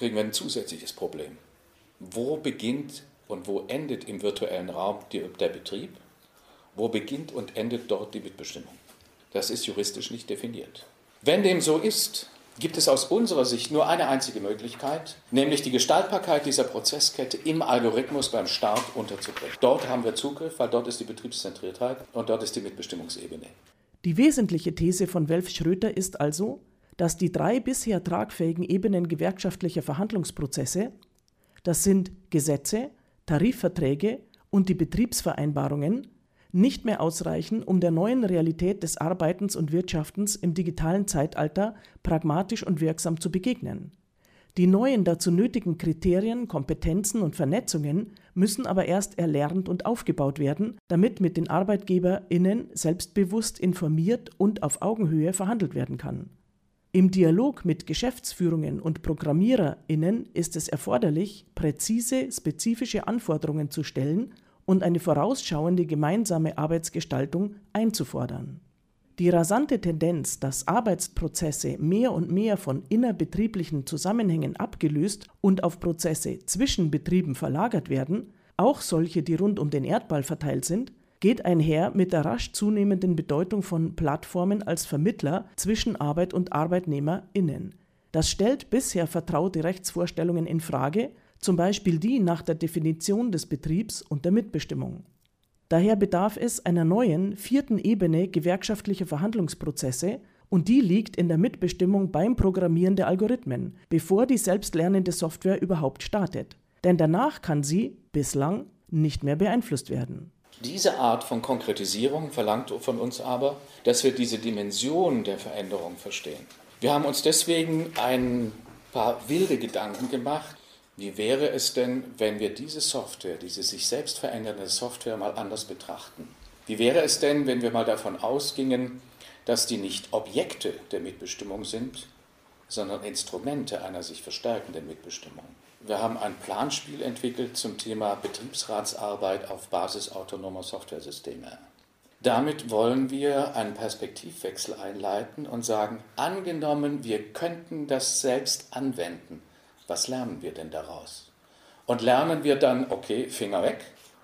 kriegen wir ein zusätzliches Problem. Wo beginnt und wo endet im virtuellen Raum der Betrieb? Wo beginnt und endet dort die Mitbestimmung? Das ist juristisch nicht definiert. Wenn dem so ist, gibt es aus unserer Sicht nur eine einzige Möglichkeit, nämlich die Gestaltbarkeit dieser Prozesskette im Algorithmus beim Start unterzubringen. Dort haben wir Zugriff, weil dort ist die Betriebszentriertheit und dort ist die Mitbestimmungsebene. Die wesentliche These von Welf Schröter ist also, dass die drei bisher tragfähigen Ebenen gewerkschaftlicher Verhandlungsprozesse, das sind Gesetze, Tarifverträge und die Betriebsvereinbarungen, nicht mehr ausreichen, um der neuen Realität des Arbeitens und Wirtschaftens im digitalen Zeitalter pragmatisch und wirksam zu begegnen. Die neuen dazu nötigen Kriterien, Kompetenzen und Vernetzungen müssen aber erst erlernt und aufgebaut werden, damit mit den ArbeitgeberInnen selbstbewusst informiert und auf Augenhöhe verhandelt werden kann. Im Dialog mit Geschäftsführungen und ProgrammiererInnen ist es erforderlich, präzise, spezifische Anforderungen zu stellen und eine vorausschauende gemeinsame Arbeitsgestaltung einzufordern. Die rasante Tendenz, dass Arbeitsprozesse mehr und mehr von innerbetrieblichen Zusammenhängen abgelöst und auf Prozesse zwischen Betrieben verlagert werden, auch solche, die rund um den Erdball verteilt sind, geht einher mit der rasch zunehmenden Bedeutung von Plattformen als Vermittler zwischen Arbeit und ArbeitnehmerInnen. Das stellt bisher vertraute Rechtsvorstellungen in Frage zum Beispiel die nach der Definition des Betriebs und der Mitbestimmung. Daher bedarf es einer neuen, vierten Ebene gewerkschaftlicher Verhandlungsprozesse und die liegt in der Mitbestimmung beim Programmieren der Algorithmen, bevor die selbstlernende Software überhaupt startet. Denn danach kann sie, bislang, nicht mehr beeinflusst werden. Diese Art von Konkretisierung verlangt von uns aber, dass wir diese Dimension der Veränderung verstehen. Wir haben uns deswegen ein paar wilde Gedanken gemacht, wie wäre es denn, wenn wir diese Software, diese sich selbst verändernde Software mal anders betrachten? Wie wäre es denn, wenn wir mal davon ausgingen, dass die nicht Objekte der Mitbestimmung sind, sondern Instrumente einer sich verstärkenden Mitbestimmung? Wir haben ein Planspiel entwickelt zum Thema Betriebsratsarbeit auf Basis autonomer Softwaresysteme. Damit wollen wir einen Perspektivwechsel einleiten und sagen, angenommen, wir könnten das selbst anwenden was lernen wir denn daraus? Und lernen wir dann, okay, Finger weg,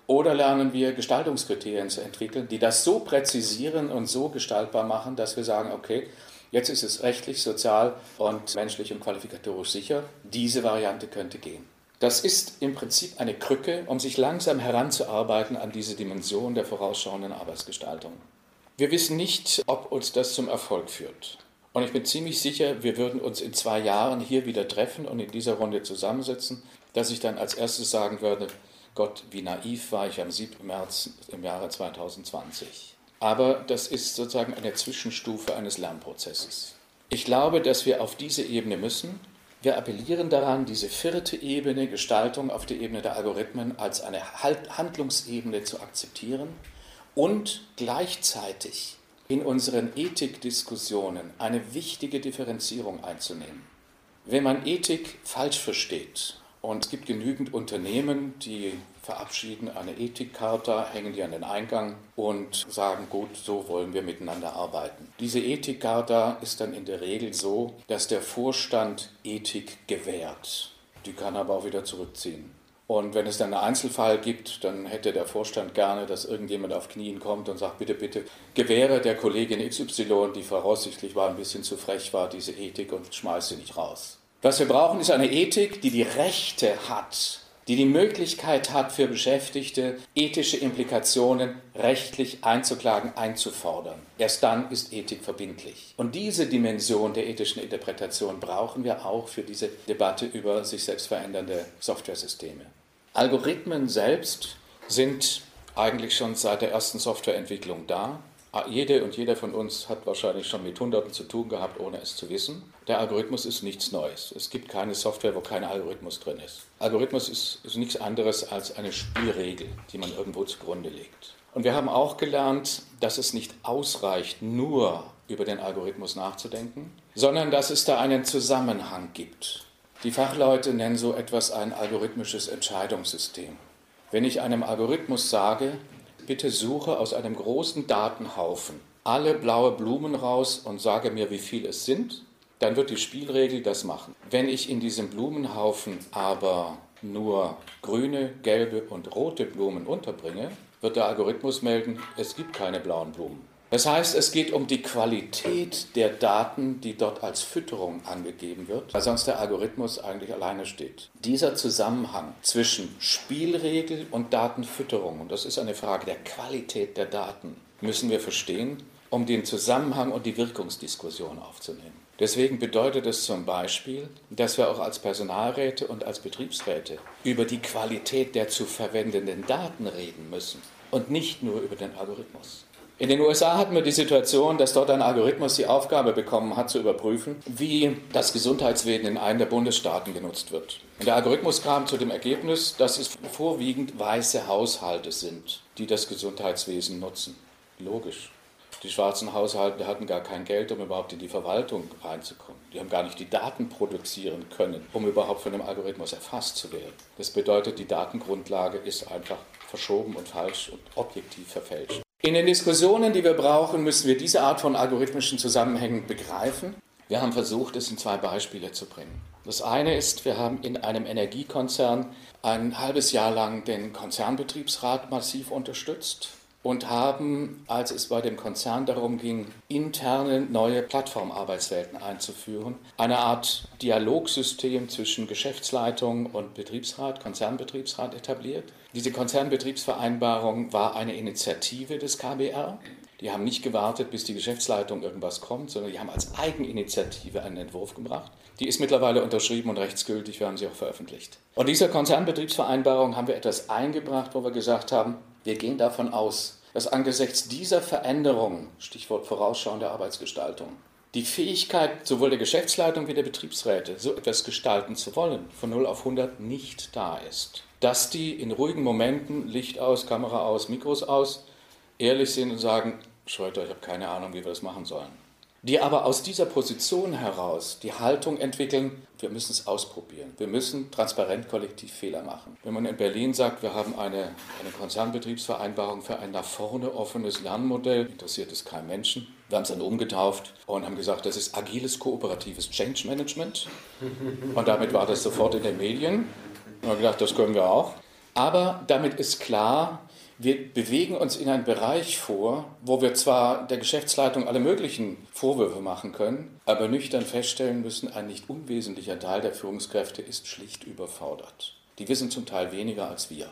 oder lernen wir Gestaltungskriterien zu entwickeln, die das so präzisieren und so gestaltbar machen, dass wir sagen, okay, jetzt ist es rechtlich, sozial und menschlich und qualifikatorisch sicher, diese Variante könnte gehen. Das ist im Prinzip eine Krücke, um sich langsam heranzuarbeiten an diese Dimension der vorausschauenden Arbeitsgestaltung. Wir wissen nicht, ob uns das zum Erfolg führt. Und ich bin ziemlich sicher, wir würden uns in zwei Jahren hier wieder treffen und in dieser Runde zusammensitzen, dass ich dann als erstes sagen würde, Gott, wie naiv war ich am 7. März im Jahre 2020. Aber das ist sozusagen eine Zwischenstufe eines Lernprozesses. Ich glaube, dass wir auf diese Ebene müssen. Wir appellieren daran, diese vierte Ebene, Gestaltung auf der Ebene der Algorithmen, als eine Handlungsebene zu akzeptieren und gleichzeitig in unseren Ethikdiskussionen eine wichtige Differenzierung einzunehmen. Wenn man Ethik falsch versteht Und es gibt genügend Unternehmen, die verabschieden eine Ethikcharta, hängen die an den Eingang und sagen, gut, so wollen wir miteinander arbeiten. Diese Ethikcharta ist dann in der Regel so, dass der Vorstand Ethik gewährt. Die kann aber auch wieder zurückziehen. Und wenn es dann einen Einzelfall gibt, dann hätte der Vorstand gerne, dass irgendjemand auf Knien kommt und sagt, bitte, bitte, gewähre der Kollegin XY, die voraussichtlich war, ein bisschen zu frech war, diese Ethik und schmeiß sie nicht raus. Was wir brauchen, ist eine Ethik, die die Rechte hat, die die Möglichkeit hat für Beschäftigte, ethische Implikationen rechtlich einzuklagen, einzufordern. Erst dann ist Ethik verbindlich. Und diese Dimension der ethischen Interpretation brauchen wir auch für diese Debatte über sich selbst verändernde Softwaresysteme. Algorithmen selbst sind eigentlich schon seit der ersten Softwareentwicklung da. Jede und jeder von uns hat wahrscheinlich schon mit Hunderten zu tun gehabt, ohne es zu wissen. Der Algorithmus ist nichts Neues. Es gibt keine Software, wo kein Algorithmus drin ist. Algorithmus ist, ist nichts anderes als eine Spielregel, die man irgendwo zugrunde legt. Und wir haben auch gelernt, dass es nicht ausreicht, nur über den Algorithmus nachzudenken, sondern dass es da einen Zusammenhang gibt. Die Fachleute nennen so etwas ein algorithmisches Entscheidungssystem. Wenn ich einem Algorithmus sage, bitte suche aus einem großen Datenhaufen alle blaue Blumen raus und sage mir, wie viel es sind, dann wird die Spielregel das machen. Wenn ich in diesem Blumenhaufen aber nur grüne, gelbe und rote Blumen unterbringe, wird der Algorithmus melden, es gibt keine blauen Blumen. Das heißt, es geht um die Qualität der Daten, die dort als Fütterung angegeben wird, weil sonst der Algorithmus eigentlich alleine steht. Dieser Zusammenhang zwischen Spielregel und Datenfütterung, und das ist eine Frage der Qualität der Daten, müssen wir verstehen, um den Zusammenhang und die Wirkungsdiskussion aufzunehmen. Deswegen bedeutet es zum Beispiel, dass wir auch als Personalräte und als Betriebsräte über die Qualität der zu verwendenden Daten reden müssen und nicht nur über den Algorithmus. In den USA hatten wir die Situation, dass dort ein Algorithmus die Aufgabe bekommen hat, zu überprüfen, wie das Gesundheitswesen in einem der Bundesstaaten genutzt wird. Und der Algorithmus kam zu dem Ergebnis, dass es vorwiegend weiße Haushalte sind, die das Gesundheitswesen nutzen. Logisch. Die schwarzen Haushalte hatten gar kein Geld, um überhaupt in die Verwaltung reinzukommen. Die haben gar nicht die Daten produzieren können, um überhaupt von dem Algorithmus erfasst zu werden. Das bedeutet, die Datengrundlage ist einfach verschoben und falsch und objektiv verfälscht. In den Diskussionen, die wir brauchen, müssen wir diese Art von algorithmischen Zusammenhängen begreifen. Wir haben versucht, es in zwei Beispiele zu bringen. Das eine ist, wir haben in einem Energiekonzern ein halbes Jahr lang den Konzernbetriebsrat massiv unterstützt und haben, als es bei dem Konzern darum ging, interne neue Plattformarbeitswelten einzuführen, eine Art Dialogsystem zwischen Geschäftsleitung und Betriebsrat, Konzernbetriebsrat etabliert. Diese Konzernbetriebsvereinbarung war eine Initiative des KBR. Die haben nicht gewartet, bis die Geschäftsleitung irgendwas kommt, sondern die haben als Eigeninitiative einen Entwurf gebracht. Die ist mittlerweile unterschrieben und rechtsgültig, wir haben sie auch veröffentlicht. Und dieser Konzernbetriebsvereinbarung haben wir etwas eingebracht, wo wir gesagt haben, wir gehen davon aus, dass angesichts dieser Veränderungen, Stichwort vorausschauende Arbeitsgestaltung, die Fähigkeit sowohl der Geschäftsleitung wie der Betriebsräte, so etwas gestalten zu wollen, von 0 auf 100 nicht da ist. Dass die in ruhigen Momenten, Licht aus, Kamera aus, Mikros aus, ehrlich sind und sagen, Schröter, ich habe keine Ahnung, wie wir das machen sollen die aber aus dieser Position heraus die Haltung entwickeln, wir müssen es ausprobieren. Wir müssen transparent kollektiv Fehler machen. Wenn man in Berlin sagt, wir haben eine, eine Konzernbetriebsvereinbarung für ein nach vorne offenes Lernmodell, interessiert es keinen Menschen. Wir haben es dann umgetauft und haben gesagt, das ist agiles kooperatives Change Management. Und damit war das sofort in den Medien. Und haben gedacht, das können wir auch. Aber damit ist klar, wir bewegen uns in einen Bereich vor, wo wir zwar der Geschäftsleitung alle möglichen Vorwürfe machen können, aber nüchtern feststellen müssen, ein nicht unwesentlicher Teil der Führungskräfte ist schlicht überfordert. Die wissen zum Teil weniger als wir.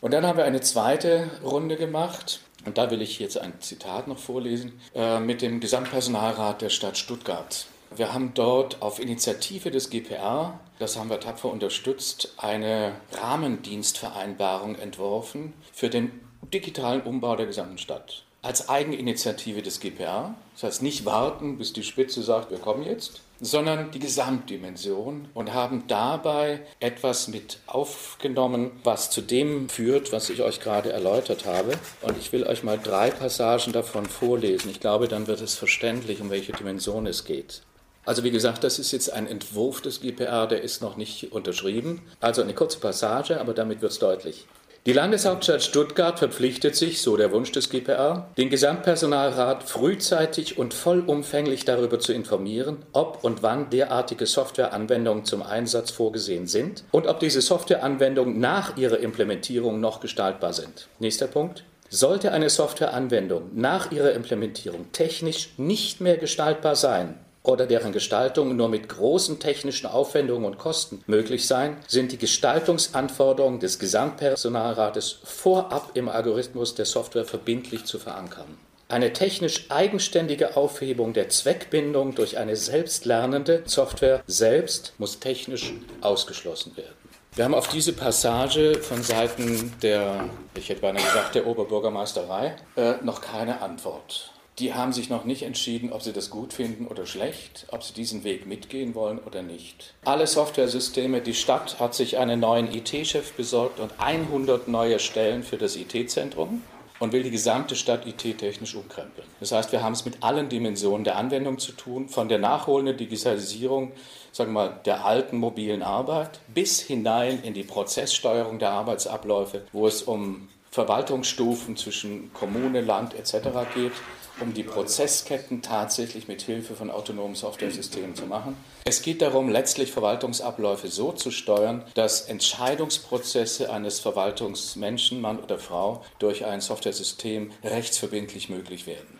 Und dann haben wir eine zweite Runde gemacht, und da will ich jetzt ein Zitat noch vorlesen, äh, mit dem Gesamtpersonalrat der Stadt Stuttgart. Wir haben dort auf Initiative des GPR, das haben wir tapfer unterstützt, eine Rahmendienstvereinbarung entworfen für den digitalen Umbau der gesamten Stadt. Als Eigeninitiative des GPA. Das heißt, nicht warten, bis die Spitze sagt, wir kommen jetzt, sondern die Gesamtdimension und haben dabei etwas mit aufgenommen, was zu dem führt, was ich euch gerade erläutert habe. Und ich will euch mal drei Passagen davon vorlesen. Ich glaube, dann wird es verständlich, um welche Dimension es geht. Also wie gesagt, das ist jetzt ein Entwurf des GPR, der ist noch nicht unterschrieben. Also eine kurze Passage, aber damit wird es deutlich. Die Landeshauptstadt Stuttgart verpflichtet sich, so der Wunsch des GPR, den Gesamtpersonalrat frühzeitig und vollumfänglich darüber zu informieren, ob und wann derartige Softwareanwendungen zum Einsatz vorgesehen sind und ob diese Softwareanwendungen nach ihrer Implementierung noch gestaltbar sind. Nächster Punkt. Sollte eine Softwareanwendung nach ihrer Implementierung technisch nicht mehr gestaltbar sein, oder deren Gestaltung nur mit großen technischen Aufwendungen und Kosten möglich sein, sind die Gestaltungsanforderungen des Gesamtpersonalrates vorab im Algorithmus der Software verbindlich zu verankern. Eine technisch eigenständige Aufhebung der Zweckbindung durch eine selbstlernende Software selbst muss technisch ausgeschlossen werden. Wir haben auf diese Passage von Seiten der, ich hätte beinahe gesagt, der Oberbürgermeisterei äh, noch keine Antwort. Die haben sich noch nicht entschieden, ob sie das gut finden oder schlecht, ob sie diesen Weg mitgehen wollen oder nicht. Alle Softwaresysteme, die Stadt hat sich einen neuen IT-Chef besorgt und 100 neue Stellen für das IT-Zentrum und will die gesamte Stadt IT-technisch umkrempeln. Das heißt, wir haben es mit allen Dimensionen der Anwendung zu tun, von der nachholenden Digitalisierung sagen wir mal, der alten mobilen Arbeit bis hinein in die Prozesssteuerung der Arbeitsabläufe, wo es um Verwaltungsstufen zwischen Kommune, Land etc. geht, um die Prozessketten tatsächlich mit Hilfe von autonomen Softwaresystemen zu machen. Es geht darum, letztlich Verwaltungsabläufe so zu steuern, dass Entscheidungsprozesse eines Verwaltungsmenschen, Mann oder Frau, durch ein Softwaresystem rechtsverbindlich möglich werden.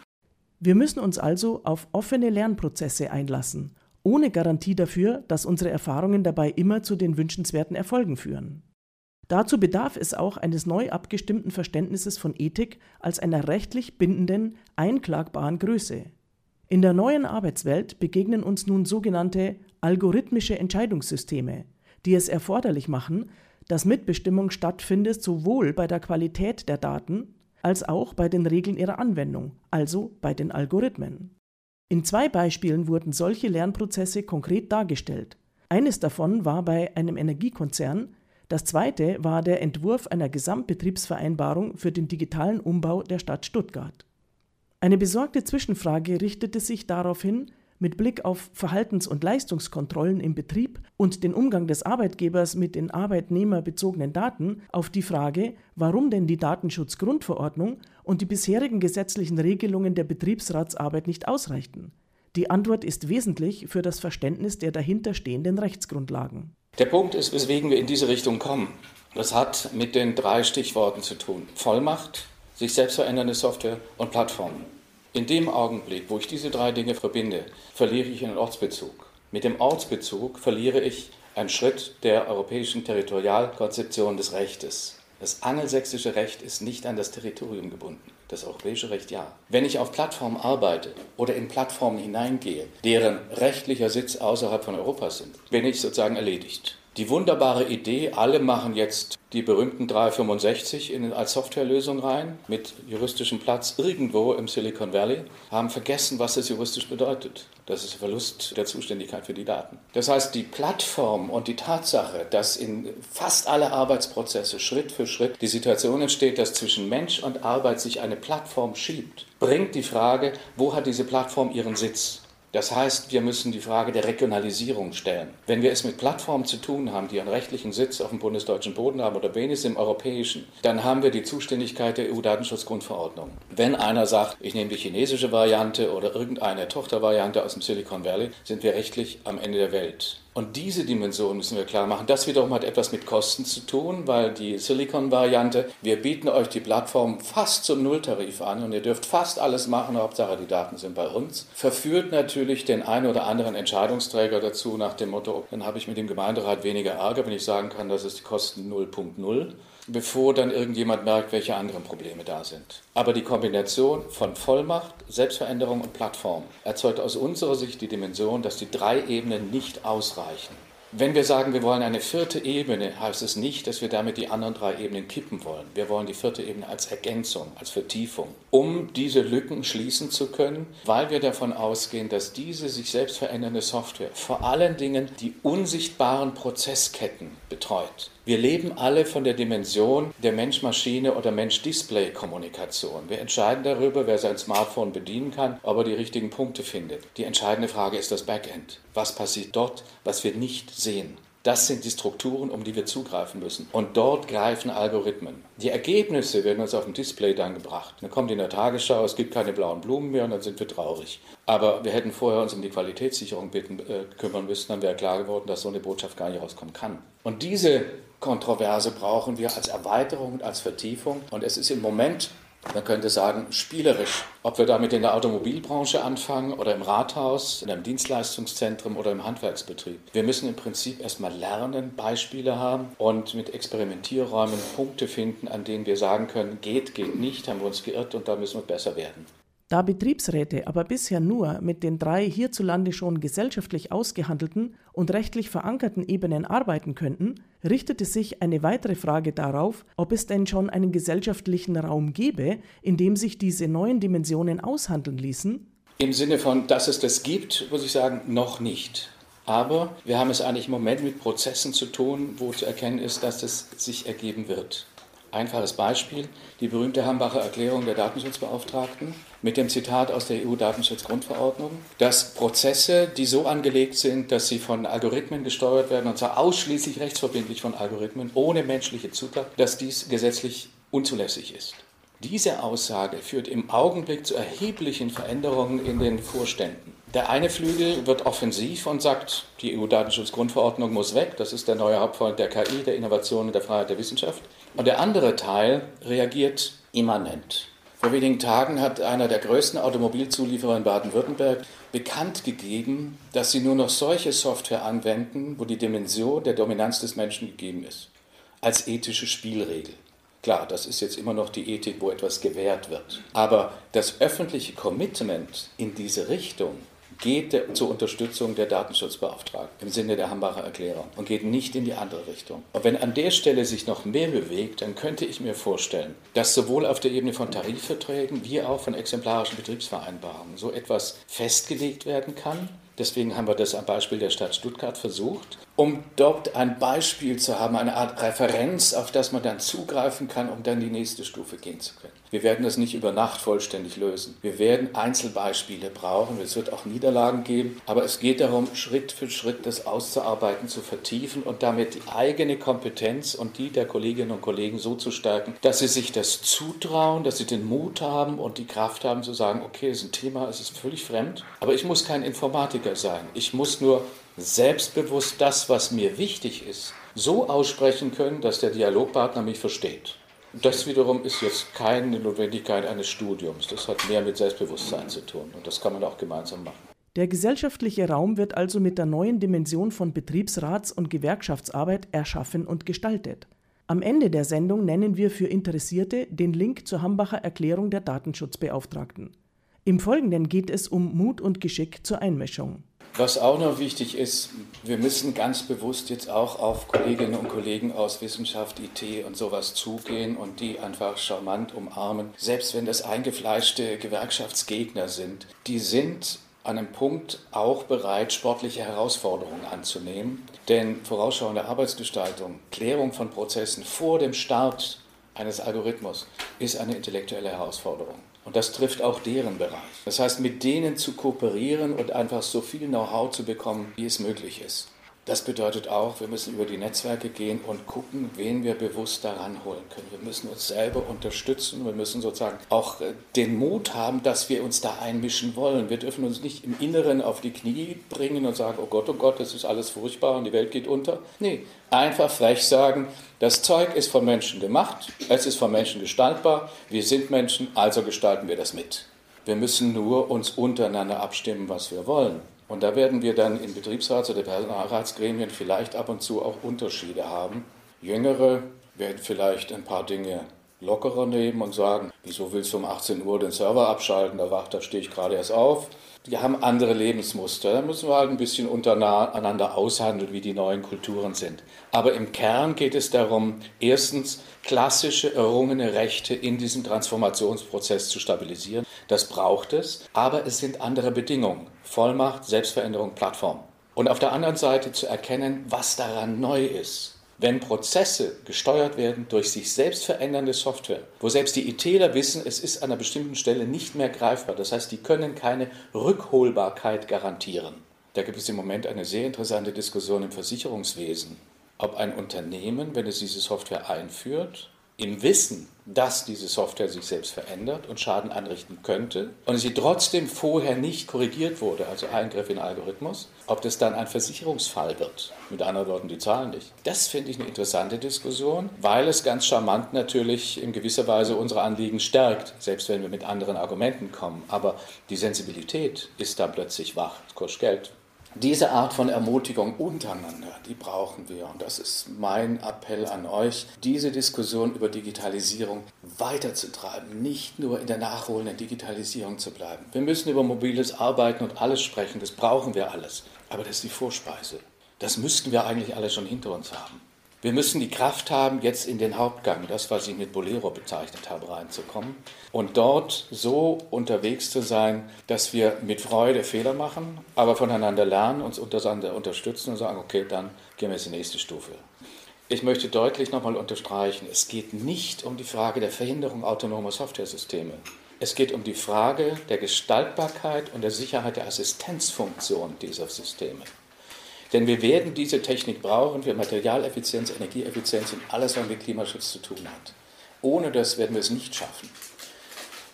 Wir müssen uns also auf offene Lernprozesse einlassen, ohne Garantie dafür, dass unsere Erfahrungen dabei immer zu den wünschenswerten Erfolgen führen. Dazu bedarf es auch eines neu abgestimmten Verständnisses von Ethik als einer rechtlich bindenden, einklagbaren Größe. In der neuen Arbeitswelt begegnen uns nun sogenannte algorithmische Entscheidungssysteme, die es erforderlich machen, dass Mitbestimmung stattfindet sowohl bei der Qualität der Daten als auch bei den Regeln ihrer Anwendung, also bei den Algorithmen. In zwei Beispielen wurden solche Lernprozesse konkret dargestellt. Eines davon war bei einem Energiekonzern, das zweite war der Entwurf einer Gesamtbetriebsvereinbarung für den digitalen Umbau der Stadt Stuttgart. Eine besorgte Zwischenfrage richtete sich daraufhin, mit Blick auf Verhaltens- und Leistungskontrollen im Betrieb und den Umgang des Arbeitgebers mit den arbeitnehmerbezogenen Daten auf die Frage, warum denn die Datenschutzgrundverordnung und die bisherigen gesetzlichen Regelungen der Betriebsratsarbeit nicht ausreichten. Die Antwort ist wesentlich für das Verständnis der dahinterstehenden Rechtsgrundlagen. Der Punkt ist, weswegen wir in diese Richtung kommen. Das hat mit den drei Stichworten zu tun. Vollmacht, sich selbst verändernde Software und Plattformen. In dem Augenblick, wo ich diese drei Dinge verbinde, verliere ich einen Ortsbezug. Mit dem Ortsbezug verliere ich einen Schritt der europäischen Territorialkonzeption des Rechtes. Das angelsächsische Recht ist nicht an das Territorium gebunden. Das europäische Recht ja. Wenn ich auf Plattformen arbeite oder in Plattformen hineingehe, deren rechtlicher Sitz außerhalb von Europa sind, bin ich sozusagen erledigt. Die wunderbare Idee, alle machen jetzt die berühmten 365 in, als Softwarelösung rein, mit juristischem Platz irgendwo im Silicon Valley, haben vergessen, was das juristisch bedeutet. Das ist Verlust der Zuständigkeit für die Daten. Das heißt, die Plattform und die Tatsache, dass in fast alle Arbeitsprozesse Schritt für Schritt die Situation entsteht, dass zwischen Mensch und Arbeit sich eine Plattform schiebt, bringt die Frage, wo hat diese Plattform ihren Sitz? Das heißt, wir müssen die Frage der Regionalisierung stellen. Wenn wir es mit Plattformen zu tun haben, die einen rechtlichen Sitz auf dem bundesdeutschen Boden haben oder wenigstens im europäischen, dann haben wir die Zuständigkeit der EU-Datenschutzgrundverordnung. Wenn einer sagt, ich nehme die chinesische Variante oder irgendeine Tochtervariante aus dem Silicon Valley, sind wir rechtlich am Ende der Welt. Und diese Dimension müssen wir klar machen. Das wiederum hat etwas mit Kosten zu tun, weil die Silicon-Variante, wir bieten euch die Plattform fast zum Nulltarif an und ihr dürft fast alles machen, Hauptsache die Daten sind bei uns, verführt natürlich den einen oder anderen Entscheidungsträger dazu nach dem Motto, dann habe ich mit dem Gemeinderat weniger Ärger, wenn ich sagen kann, das ist die Kosten 0.0 bevor dann irgendjemand merkt, welche anderen Probleme da sind. Aber die Kombination von Vollmacht, Selbstveränderung und Plattform erzeugt aus unserer Sicht die Dimension, dass die drei Ebenen nicht ausreichen. Wenn wir sagen, wir wollen eine vierte Ebene, heißt es nicht, dass wir damit die anderen drei Ebenen kippen wollen. Wir wollen die vierte Ebene als Ergänzung, als Vertiefung, um diese Lücken schließen zu können, weil wir davon ausgehen, dass diese sich selbst verändernde Software vor allen Dingen die unsichtbaren Prozessketten betreut. Wir leben alle von der Dimension der Mensch-Maschine- oder Mensch-Display-Kommunikation. Wir entscheiden darüber, wer sein Smartphone bedienen kann, ob er die richtigen Punkte findet. Die entscheidende Frage ist das Backend. Was passiert dort, was wir nicht sehen? Das sind die Strukturen, um die wir zugreifen müssen. Und dort greifen Algorithmen. Die Ergebnisse werden uns auf dem Display dann gebracht. Dann kommt in der Tagesschau, es gibt keine blauen Blumen mehr und dann sind wir traurig. Aber wir hätten vorher uns um die Qualitätssicherung bitten, äh, kümmern müssen, dann wäre klar geworden, dass so eine Botschaft gar nicht rauskommen kann. Und diese Kontroverse brauchen wir als Erweiterung und als Vertiefung. Und es ist im Moment man könnte sagen, spielerisch. Ob wir damit in der Automobilbranche anfangen oder im Rathaus, in einem Dienstleistungszentrum oder im Handwerksbetrieb. Wir müssen im Prinzip erstmal lernen, Beispiele haben und mit Experimentierräumen Punkte finden, an denen wir sagen können, geht, geht nicht, haben wir uns geirrt und da müssen wir besser werden. Da Betriebsräte aber bisher nur mit den drei hierzulande schon gesellschaftlich ausgehandelten und rechtlich verankerten Ebenen arbeiten könnten, richtete sich eine weitere Frage darauf, ob es denn schon einen gesellschaftlichen Raum gäbe, in dem sich diese neuen Dimensionen aushandeln ließen. Im Sinne von, dass es das gibt, muss ich sagen, noch nicht. Aber wir haben es eigentlich im Moment mit Prozessen zu tun, wo zu erkennen ist, dass es sich ergeben wird. Einfaches Beispiel, die berühmte Hambacher Erklärung der Datenschutzbeauftragten mit dem Zitat aus der EU-Datenschutzgrundverordnung, dass Prozesse, die so angelegt sind, dass sie von Algorithmen gesteuert werden, und zwar ausschließlich rechtsverbindlich von Algorithmen, ohne menschliche Zutat, dass dies gesetzlich unzulässig ist. Diese Aussage führt im Augenblick zu erheblichen Veränderungen in den Vorständen. Der eine Flügel wird offensiv und sagt, die EU-Datenschutzgrundverordnung muss weg, das ist der neue Hauptfreund der KI, der Innovation und der Freiheit der Wissenschaft. Und der andere Teil reagiert immanent. Vor wenigen Tagen hat einer der größten Automobilzulieferer in Baden-Württemberg bekannt gegeben, dass sie nur noch solche Software anwenden, wo die Dimension der Dominanz des Menschen gegeben ist, als ethische Spielregel. Klar, das ist jetzt immer noch die Ethik, wo etwas gewährt wird. Aber das öffentliche Commitment in diese Richtung geht der, zur Unterstützung der Datenschutzbeauftragten im Sinne der Hambacher Erklärung und geht nicht in die andere Richtung. Und wenn an der Stelle sich noch mehr bewegt, dann könnte ich mir vorstellen, dass sowohl auf der Ebene von Tarifverträgen wie auch von exemplarischen Betriebsvereinbarungen so etwas festgelegt werden kann, Deswegen haben wir das am Beispiel der Stadt Stuttgart versucht, um dort ein Beispiel zu haben, eine Art Referenz, auf das man dann zugreifen kann, um dann die nächste Stufe gehen zu können. Wir werden das nicht über Nacht vollständig lösen. Wir werden Einzelbeispiele brauchen, es wird auch Niederlagen geben, aber es geht darum, Schritt für Schritt das auszuarbeiten, zu vertiefen und damit die eigene Kompetenz und die der Kolleginnen und Kollegen so zu stärken, dass sie sich das zutrauen, dass sie den Mut haben und die Kraft haben zu sagen, okay, es ist ein Thema, es ist völlig fremd, aber ich muss kein Informatiker sein. Ich muss nur selbstbewusst das, was mir wichtig ist, so aussprechen können, dass der Dialogpartner mich versteht. Das wiederum ist jetzt keine Notwendigkeit eines Studiums. Das hat mehr mit Selbstbewusstsein zu tun und das kann man auch gemeinsam machen. Der gesellschaftliche Raum wird also mit der neuen Dimension von Betriebsrats- und Gewerkschaftsarbeit erschaffen und gestaltet. Am Ende der Sendung nennen wir für Interessierte den Link zur Hambacher Erklärung der Datenschutzbeauftragten. Im Folgenden geht es um Mut und Geschick zur Einmischung. Was auch noch wichtig ist, wir müssen ganz bewusst jetzt auch auf Kolleginnen und Kollegen aus Wissenschaft, IT und sowas zugehen und die einfach charmant umarmen. Selbst wenn das eingefleischte Gewerkschaftsgegner sind, die sind an einem Punkt auch bereit, sportliche Herausforderungen anzunehmen. Denn vorausschauende Arbeitsgestaltung, Klärung von Prozessen vor dem Start eines Algorithmus ist eine intellektuelle Herausforderung. Und das trifft auch deren Bereich. Das heißt, mit denen zu kooperieren und einfach so viel Know-how zu bekommen, wie es möglich ist. Das bedeutet auch, wir müssen über die Netzwerke gehen und gucken, wen wir bewusst daran holen können. Wir müssen uns selber unterstützen. Wir müssen sozusagen auch äh, den Mut haben, dass wir uns da einmischen wollen. Wir dürfen uns nicht im Inneren auf die Knie bringen und sagen, oh Gott, oh Gott, das ist alles furchtbar und die Welt geht unter. Nee, einfach frech sagen, das Zeug ist von Menschen gemacht, es ist von Menschen gestaltbar, wir sind Menschen, also gestalten wir das mit. Wir müssen nur uns untereinander abstimmen, was wir wollen. Und da werden wir dann in Betriebsrats- oder Personalratsgremien vielleicht ab und zu auch Unterschiede haben. Jüngere werden vielleicht ein paar Dinge lockerer nehmen und sagen, wieso willst du um 18 Uhr den Server abschalten? Da wacht, da stehe ich gerade erst auf. Die haben andere Lebensmuster. Da müssen wir halt ein bisschen untereinander aushandeln, wie die neuen Kulturen sind. Aber im Kern geht es darum, erstens klassische errungene Rechte in diesem Transformationsprozess zu stabilisieren. Das braucht es, aber es sind andere Bedingungen. Vollmacht, Selbstveränderung, Plattform. Und auf der anderen Seite zu erkennen, was daran neu ist. wenn Prozesse gesteuert werden durch sich selbst verändernde Software, wo selbst die ITler wissen, es ist an einer bestimmten Stelle nicht mehr greifbar. Das heißt, die können keine Rückholbarkeit garantieren. Da gibt es im Moment eine sehr interessante Diskussion im Versicherungswesen, ob ein Unternehmen, wenn es diese Software einführt, im Wissen, dass diese Software sich selbst verändert und Schaden anrichten könnte und sie trotzdem vorher nicht korrigiert wurde, also Eingriff in Algorithmus, ob das dann ein Versicherungsfall wird. Mit anderen Worten, die zahlen nicht. Das finde ich eine interessante Diskussion, weil es ganz charmant natürlich in gewisser Weise unsere Anliegen stärkt, selbst wenn wir mit anderen Argumenten kommen. Aber die Sensibilität ist da plötzlich wach. Kostet Geld. Diese Art von Ermutigung untereinander, die brauchen wir. Und das ist mein Appell an euch, diese Diskussion über Digitalisierung weiterzutreiben, nicht nur in der nachholenden Digitalisierung zu bleiben. Wir müssen über mobiles Arbeiten und alles sprechen, das brauchen wir alles. Aber das ist die Vorspeise. Das müssten wir eigentlich alle schon hinter uns haben. Wir müssen die Kraft haben, jetzt in den Hauptgang, das, was ich mit Bolero bezeichnet habe, reinzukommen und dort so unterwegs zu sein, dass wir mit Freude Fehler machen, aber voneinander lernen, uns untereinander unterstützen und sagen, okay, dann gehen wir jetzt in die nächste Stufe. Ich möchte deutlich nochmal unterstreichen, es geht nicht um die Frage der Verhinderung autonomer Softwaresysteme. Es geht um die Frage der Gestaltbarkeit und der Sicherheit der Assistenzfunktion dieser Systeme. Denn wir werden diese Technik brauchen für Materialeffizienz, Energieeffizienz und alles, was mit Klimaschutz zu tun hat. Ohne das werden wir es nicht schaffen.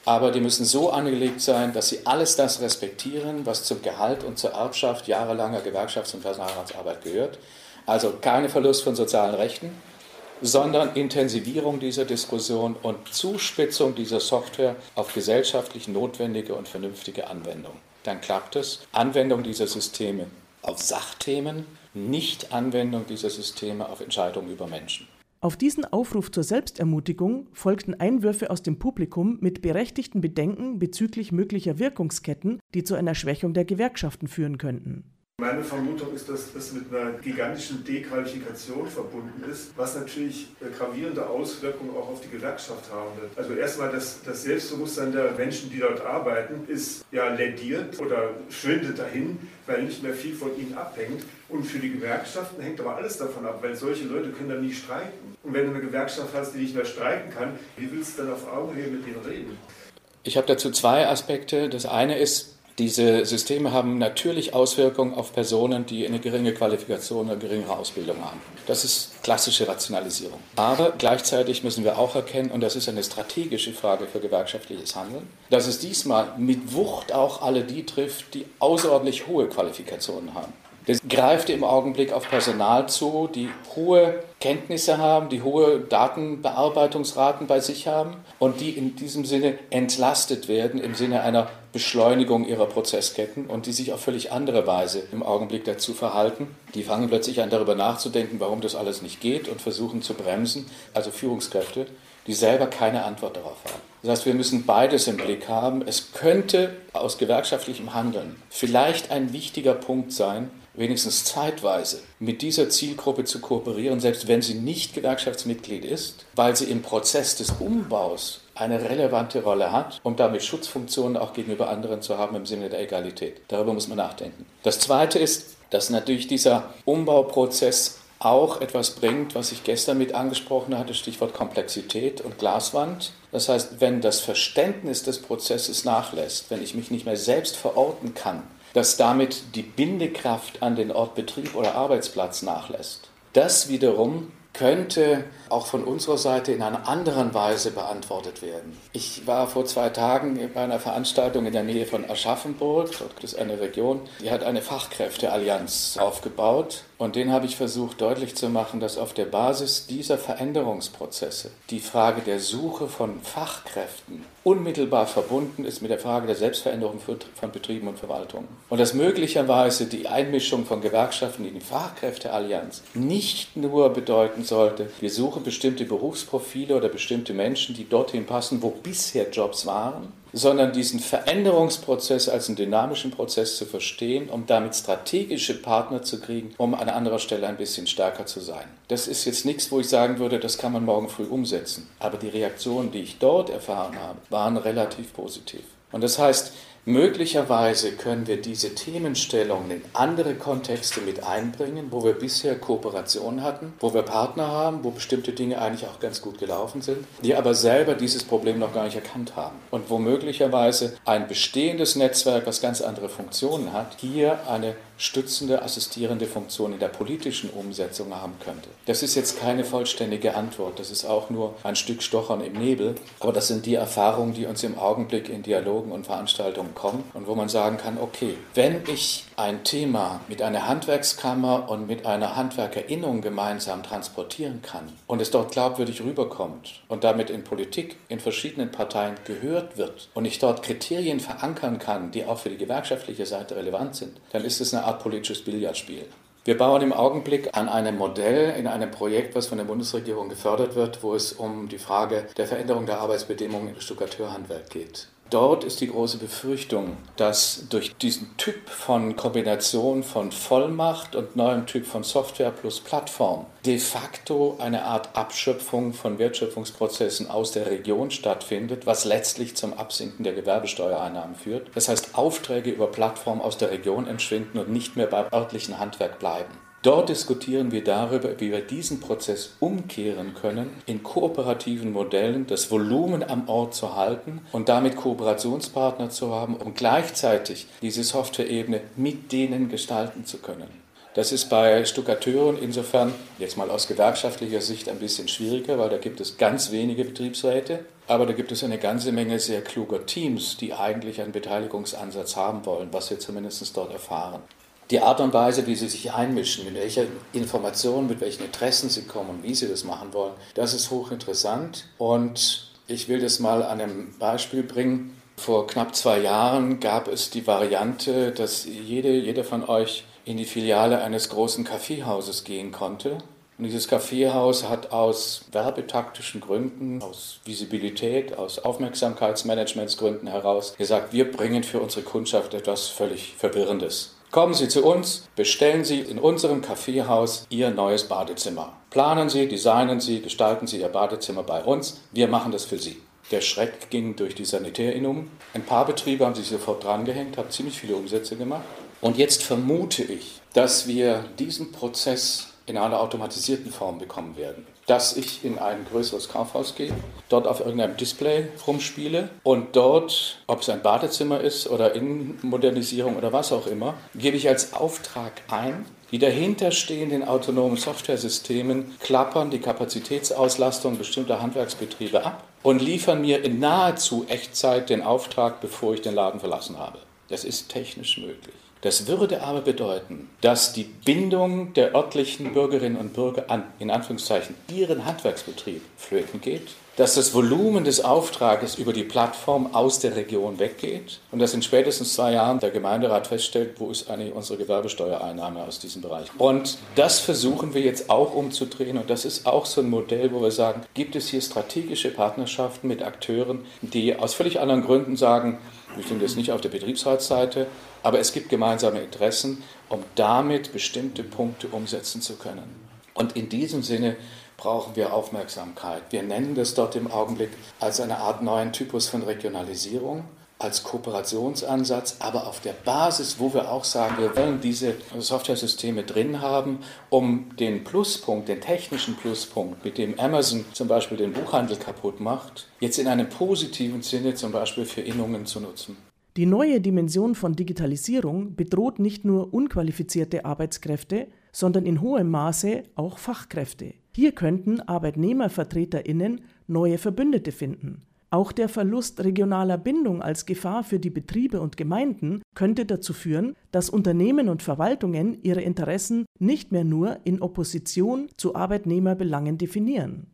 Aber die müssen so angelegt sein, dass sie alles das respektieren, was zum Gehalt und zur Erbschaft jahrelanger Gewerkschafts- und Personalratsarbeit gehört. Also keine Verlust von sozialen Rechten, sondern Intensivierung dieser Diskussion und Zuspitzung dieser Software auf gesellschaftlich notwendige und vernünftige Anwendung. Dann klappt es. Anwendung dieser Systeme auf Sachthemen, nicht Anwendung dieser Systeme auf Entscheidungen über Menschen. Auf diesen Aufruf zur Selbstermutigung folgten Einwürfe aus dem Publikum mit berechtigten Bedenken bezüglich möglicher Wirkungsketten, die zu einer Schwächung der Gewerkschaften führen könnten. Meine Vermutung ist, dass das mit einer gigantischen Dequalifikation verbunden ist, was natürlich gravierende Auswirkungen auch auf die Gewerkschaft haben wird. Also erstmal das, das Selbstbewusstsein der Menschen, die dort arbeiten, ist ja lädiert oder schwindet dahin, weil nicht mehr viel von ihnen abhängt. Und für die Gewerkschaften hängt aber alles davon ab, weil solche Leute können dann nie streiken. Und wenn du eine Gewerkschaft hast, die nicht mehr streiken kann, wie willst du dann auf Augenhöhe mit ihnen reden? Ich habe dazu zwei Aspekte. Das eine ist, diese Systeme haben natürlich Auswirkungen auf Personen, die eine geringe Qualifikation oder geringere Ausbildung haben. Das ist klassische Rationalisierung. Aber gleichzeitig müssen wir auch erkennen, und das ist eine strategische Frage für gewerkschaftliches Handeln, dass es diesmal mit Wucht auch alle die trifft, die außerordentlich hohe Qualifikationen haben. Das greift im Augenblick auf Personal zu, die hohe Kenntnisse haben, die hohe Datenbearbeitungsraten bei sich haben und die in diesem Sinne entlastet werden im Sinne einer Beschleunigung ihrer Prozessketten und die sich auf völlig andere Weise im Augenblick dazu verhalten. Die fangen plötzlich an darüber nachzudenken, warum das alles nicht geht und versuchen zu bremsen, also Führungskräfte, die selber keine Antwort darauf haben. Das heißt, wir müssen beides im Blick haben. Es könnte aus gewerkschaftlichem Handeln vielleicht ein wichtiger Punkt sein, wenigstens zeitweise mit dieser Zielgruppe zu kooperieren, selbst wenn sie nicht Gewerkschaftsmitglied ist, weil sie im Prozess des Umbaus eine relevante Rolle hat, um damit Schutzfunktionen auch gegenüber anderen zu haben im Sinne der Egalität. Darüber muss man nachdenken. Das Zweite ist, dass natürlich dieser Umbauprozess auch etwas bringt, was ich gestern mit angesprochen hatte, Stichwort Komplexität und Glaswand. Das heißt, wenn das Verständnis des Prozesses nachlässt, wenn ich mich nicht mehr selbst verorten kann, dass damit die Bindekraft an den Ort Betrieb oder Arbeitsplatz nachlässt. Das wiederum könnte auch von unserer Seite in einer anderen Weise beantwortet werden. Ich war vor zwei Tagen bei einer Veranstaltung in der Nähe von Aschaffenburg, dort ist eine Region, die hat eine Fachkräfteallianz aufgebaut und den habe ich versucht deutlich zu machen, dass auf der Basis dieser Veränderungsprozesse die Frage der Suche von Fachkräften unmittelbar verbunden ist mit der Frage der Selbstveränderung von Betrieben und Verwaltungen. Und dass möglicherweise die Einmischung von Gewerkschaften in die Fachkräfteallianz nicht nur bedeuten sollte, wir suchen bestimmte Berufsprofile oder bestimmte Menschen, die dorthin passen, wo bisher Jobs waren, sondern diesen Veränderungsprozess als einen dynamischen Prozess zu verstehen, um damit strategische Partner zu kriegen, um an anderer Stelle ein bisschen stärker zu sein. Das ist jetzt nichts, wo ich sagen würde, das kann man morgen früh umsetzen. Aber die Reaktionen, die ich dort erfahren habe, waren relativ positiv. Und das heißt, Möglicherweise können wir diese Themenstellungen in andere Kontexte mit einbringen, wo wir bisher Kooperationen hatten, wo wir Partner haben, wo bestimmte Dinge eigentlich auch ganz gut gelaufen sind, die aber selber dieses Problem noch gar nicht erkannt haben. Und wo möglicherweise ein bestehendes Netzwerk, was ganz andere Funktionen hat, hier eine stützende, assistierende Funktion in der politischen Umsetzung haben könnte. Das ist jetzt keine vollständige Antwort, das ist auch nur ein Stück Stochern im Nebel, aber das sind die Erfahrungen, die uns im Augenblick in Dialogen und Veranstaltungen kommen und wo man sagen kann, okay, wenn ich ein Thema mit einer Handwerkskammer und mit einer Handwerkerinnung gemeinsam transportieren kann und es dort glaubwürdig rüberkommt und damit in Politik in verschiedenen Parteien gehört wird und ich dort Kriterien verankern kann, die auch für die gewerkschaftliche Seite relevant sind, dann ist es eine Art politisches Billardspiel. Wir bauen im Augenblick an einem Modell in einem Projekt, was von der Bundesregierung gefördert wird, wo es um die Frage der Veränderung der Arbeitsbedingungen im Stuckateurhandwerk geht. Dort ist die große Befürchtung, dass durch diesen Typ von Kombination von Vollmacht und neuem Typ von Software plus Plattform de facto eine Art Abschöpfung von Wertschöpfungsprozessen aus der Region stattfindet, was letztlich zum Absinken der Gewerbesteuereinnahmen führt. Das heißt, Aufträge über Plattform aus der Region entschwinden und nicht mehr beim örtlichen Handwerk bleiben. Dort diskutieren wir darüber, wie wir diesen Prozess umkehren können, in kooperativen Modellen das Volumen am Ort zu halten und damit Kooperationspartner zu haben, um gleichzeitig diese Software-Ebene mit denen gestalten zu können. Das ist bei Stuckateuren insofern jetzt mal aus gewerkschaftlicher Sicht ein bisschen schwieriger, weil da gibt es ganz wenige Betriebsräte, aber da gibt es eine ganze Menge sehr kluger Teams, die eigentlich einen Beteiligungsansatz haben wollen, was wir zumindest dort erfahren die Art und Weise, wie sie sich einmischen, mit welcher Informationen, mit welchen Interessen sie kommen, wie sie das machen wollen, das ist hochinteressant. Und ich will das mal an einem Beispiel bringen. Vor knapp zwei Jahren gab es die Variante, dass jede, jeder von euch in die Filiale eines großen Kaffeehauses gehen konnte. Und dieses Kaffeehaus hat aus werbetaktischen Gründen, aus Visibilität, aus Aufmerksamkeitsmanagementsgründen heraus gesagt, wir bringen für unsere Kundschaft etwas völlig Verwirrendes. Kommen Sie zu uns, bestellen Sie in unserem Kaffeehaus Ihr neues Badezimmer. Planen Sie, designen Sie, gestalten Sie Ihr Badezimmer bei uns. Wir machen das für Sie. Der Schreck ging durch die Sanitärinnungen. Ein paar Betriebe haben sich sofort drangehängt, haben ziemlich viele Umsätze gemacht. Und jetzt vermute ich, dass wir diesen Prozess in einer automatisierten Form bekommen werden dass ich in ein größeres Kaufhaus gehe, dort auf irgendeinem Display rumspiele und dort, ob es ein Badezimmer ist oder Innenmodernisierung oder was auch immer, gebe ich als Auftrag ein, die dahinterstehenden autonomen Softwaresystemen klappern die Kapazitätsauslastung bestimmter Handwerksbetriebe ab und liefern mir in nahezu Echtzeit den Auftrag, bevor ich den Laden verlassen habe. Das ist technisch möglich. Das würde aber bedeuten, dass die Bindung der örtlichen Bürgerinnen und Bürger an, in Anführungszeichen, ihren Handwerksbetrieb flöten geht, dass das Volumen des Auftrages über die Plattform aus der Region weggeht und dass in spätestens zwei Jahren der Gemeinderat feststellt, wo ist eigentlich unsere Gewerbesteuereinnahme aus diesem Bereich. Und das versuchen wir jetzt auch umzudrehen und das ist auch so ein Modell, wo wir sagen, gibt es hier strategische Partnerschaften mit Akteuren, die aus völlig anderen Gründen sagen, wir sind jetzt nicht auf der Betriebsratsseite, aber es gibt gemeinsame Interessen, um damit bestimmte Punkte umsetzen zu können. Und in diesem Sinne brauchen wir Aufmerksamkeit. Wir nennen das dort im Augenblick als eine Art neuen Typus von Regionalisierung, als Kooperationsansatz, aber auf der Basis, wo wir auch sagen, wir wollen diese Software-Systeme drin haben, um den Pluspunkt, den technischen Pluspunkt, mit dem Amazon zum Beispiel den Buchhandel kaputt macht, jetzt in einem positiven Sinne zum Beispiel für Innungen zu nutzen. Die neue Dimension von Digitalisierung bedroht nicht nur unqualifizierte Arbeitskräfte, sondern in hohem Maße auch Fachkräfte. Hier könnten Arbeitnehmervertreterinnen neue Verbündete finden. Auch der Verlust regionaler Bindung als Gefahr für die Betriebe und Gemeinden könnte dazu führen, dass Unternehmen und Verwaltungen ihre Interessen nicht mehr nur in Opposition zu Arbeitnehmerbelangen definieren.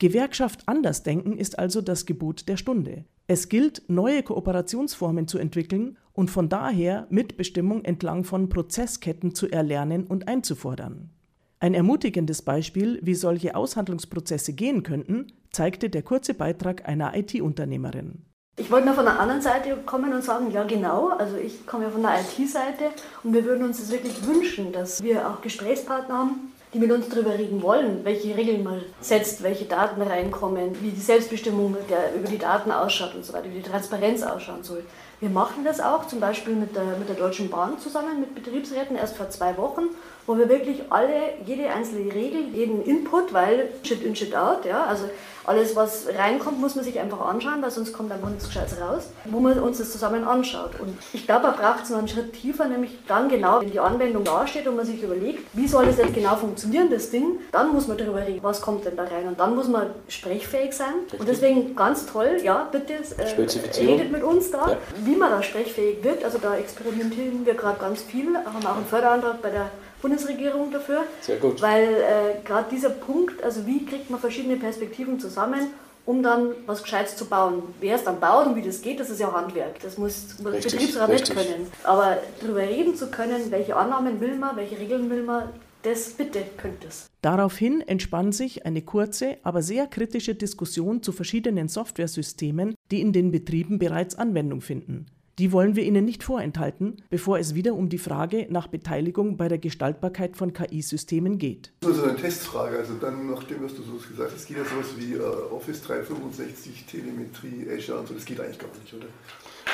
Gewerkschaft Andersdenken ist also das Gebot der Stunde. Es gilt, neue Kooperationsformen zu entwickeln und von daher Mitbestimmung entlang von Prozessketten zu erlernen und einzufordern. Ein ermutigendes Beispiel, wie solche Aushandlungsprozesse gehen könnten, zeigte der kurze Beitrag einer IT-Unternehmerin. Ich wollte mal von der anderen Seite kommen und sagen, ja genau, also ich komme ja von der IT-Seite und wir würden uns das wirklich wünschen, dass wir auch Gesprächspartner haben, die mit uns darüber reden wollen, welche Regeln man setzt, welche Daten reinkommen, wie die Selbstbestimmung der, über die Daten ausschaut und so weiter, wie die Transparenz ausschauen soll. Wir machen das auch zum Beispiel mit der, mit der Deutschen Bahn zusammen, mit Betriebsräten, erst vor zwei Wochen, wo wir wirklich alle, jede einzelne Regel, jeden Input, weil Shit in, Shit out, ja, also alles, was reinkommt, muss man sich einfach anschauen, weil sonst kommt einfach nichts Gescheites raus, wo man uns das zusammen anschaut. Und ich glaube, man braucht es noch einen Schritt tiefer, nämlich dann genau, wenn die Anwendung dasteht und man sich überlegt, wie soll das jetzt genau funktionieren, das Ding, dann muss man darüber reden, was kommt denn da rein. Und dann muss man sprechfähig sein. Und deswegen ganz toll, ja, bitte äh, redet mit uns da, ja. wie man da sprechfähig wird. Also da experimentieren wir gerade ganz viel, haben auch einen Förderantrag bei der Bundesregierung dafür. Sehr gut. Weil äh, gerade dieser Punkt, also wie kriegt man verschiedene Perspektiven zusammen, um dann was Gescheites zu bauen. Wer es dann baut und wie das geht, das ist ja Handwerk. Das muss der Betriebsrat nicht können. Aber darüber reden zu können, welche Annahmen will man, welche Regeln will man, das bitte könnte es. Daraufhin entspann sich eine kurze, aber sehr kritische Diskussion zu verschiedenen Softwaresystemen, die in den Betrieben bereits Anwendung finden. Die wollen wir Ihnen nicht vorenthalten, bevor es wieder um die Frage nach Beteiligung bei der Gestaltbarkeit von KI-Systemen geht. Das ist eine Testfrage. Also dann, nachdem was du so gesagt hast, es geht ja sowas wie uh, Office 365, Telemetrie, Azure und so, das geht eigentlich gar nicht, oder?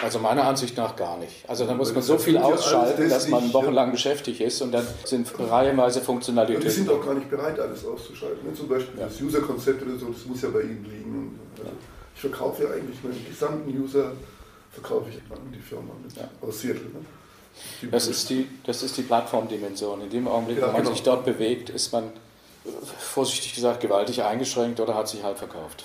Also meiner Ansicht nach gar nicht. Also da muss man so viel ausschalten, dass man wochenlang ja. beschäftigt ist und dann sind reihenweise Funktionalitäten. Ja, die sind auch gar nicht bereit, alles auszuschalten. Ne? Zum Beispiel ja. das User-Konzept oder so, das muss ja bei Ihnen liegen. Also ich verkaufe ja eigentlich meinen gesamten User verkaufe ich an die Firma mit ja. aus Seattle. Ne? Das, ist die, das ist die Plattformdimension. In dem Augenblick, ja, wo man genau. sich dort bewegt, ist man vorsichtig gesagt gewaltig eingeschränkt oder hat sich halb verkauft.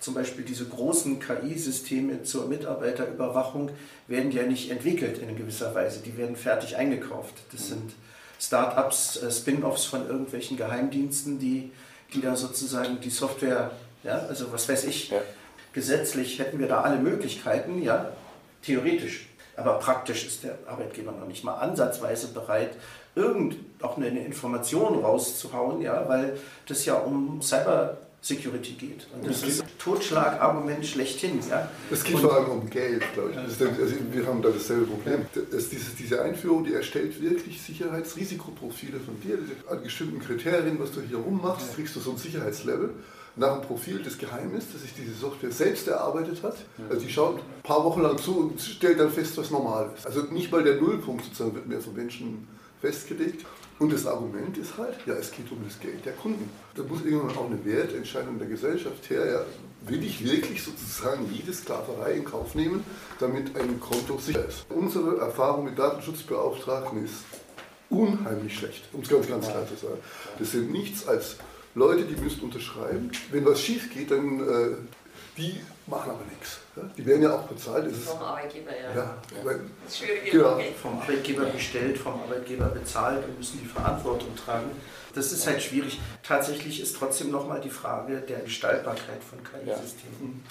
Zum Beispiel diese großen KI-Systeme zur Mitarbeiterüberwachung werden ja nicht entwickelt in gewisser Weise. Die werden fertig eingekauft. Das mhm. sind Start-ups, äh, Spin-offs von irgendwelchen Geheimdiensten, die, die da sozusagen die Software, ja, also was weiß ich, ja gesetzlich hätten wir da alle Möglichkeiten, ja, theoretisch. Aber praktisch ist der Arbeitgeber noch nicht mal ansatzweise bereit, irgend auch eine Information rauszuhauen, ja, weil das ja um Cyber Security geht. Und das ist ein Totschlagargument schlechthin. Ja? Es geht und vor allem um Geld, glaube ich. Also wir haben da dasselbe Problem. Das, diese, diese Einführung, die erstellt wirklich Sicherheitsrisikoprofile von dir. An bestimmten Kriterien, was du hier rummachst, kriegst du so ein Sicherheitslevel nach dem Profil des Geheimes, das sich diese Software selbst erarbeitet hat. Also die schaut ein paar Wochen lang zu und stellt dann fest, was normal ist. Also nicht mal der Nullpunkt sozusagen wird mehr von Menschen festgelegt. Und das Argument ist halt, ja, es geht um das Geld der Kunden. Da muss irgendwann auch eine Wertentscheidung der Gesellschaft her. Ja, will ich wirklich sozusagen jede Sklaverei in Kauf nehmen, damit ein Konto sicher ist? Unsere Erfahrung mit Datenschutzbeauftragten ist unheimlich schlecht, um es ganz, ganz klar zu sagen. Das sind nichts als Leute, die müssen unterschreiben. Wenn was schief geht, dann äh, die machen aber nichts. Ja? Die werden ja auch bezahlt. Das vom Arbeitgeber, ja. ja, weil, das ist schwierig. Genau. Vom Arbeitgeber bestellt, vom Arbeitgeber bezahlt und müssen die Verantwortung tragen. Das ist halt schwierig. Tatsächlich ist trotzdem nochmal die Frage der Gestaltbarkeit von KI-Systemen.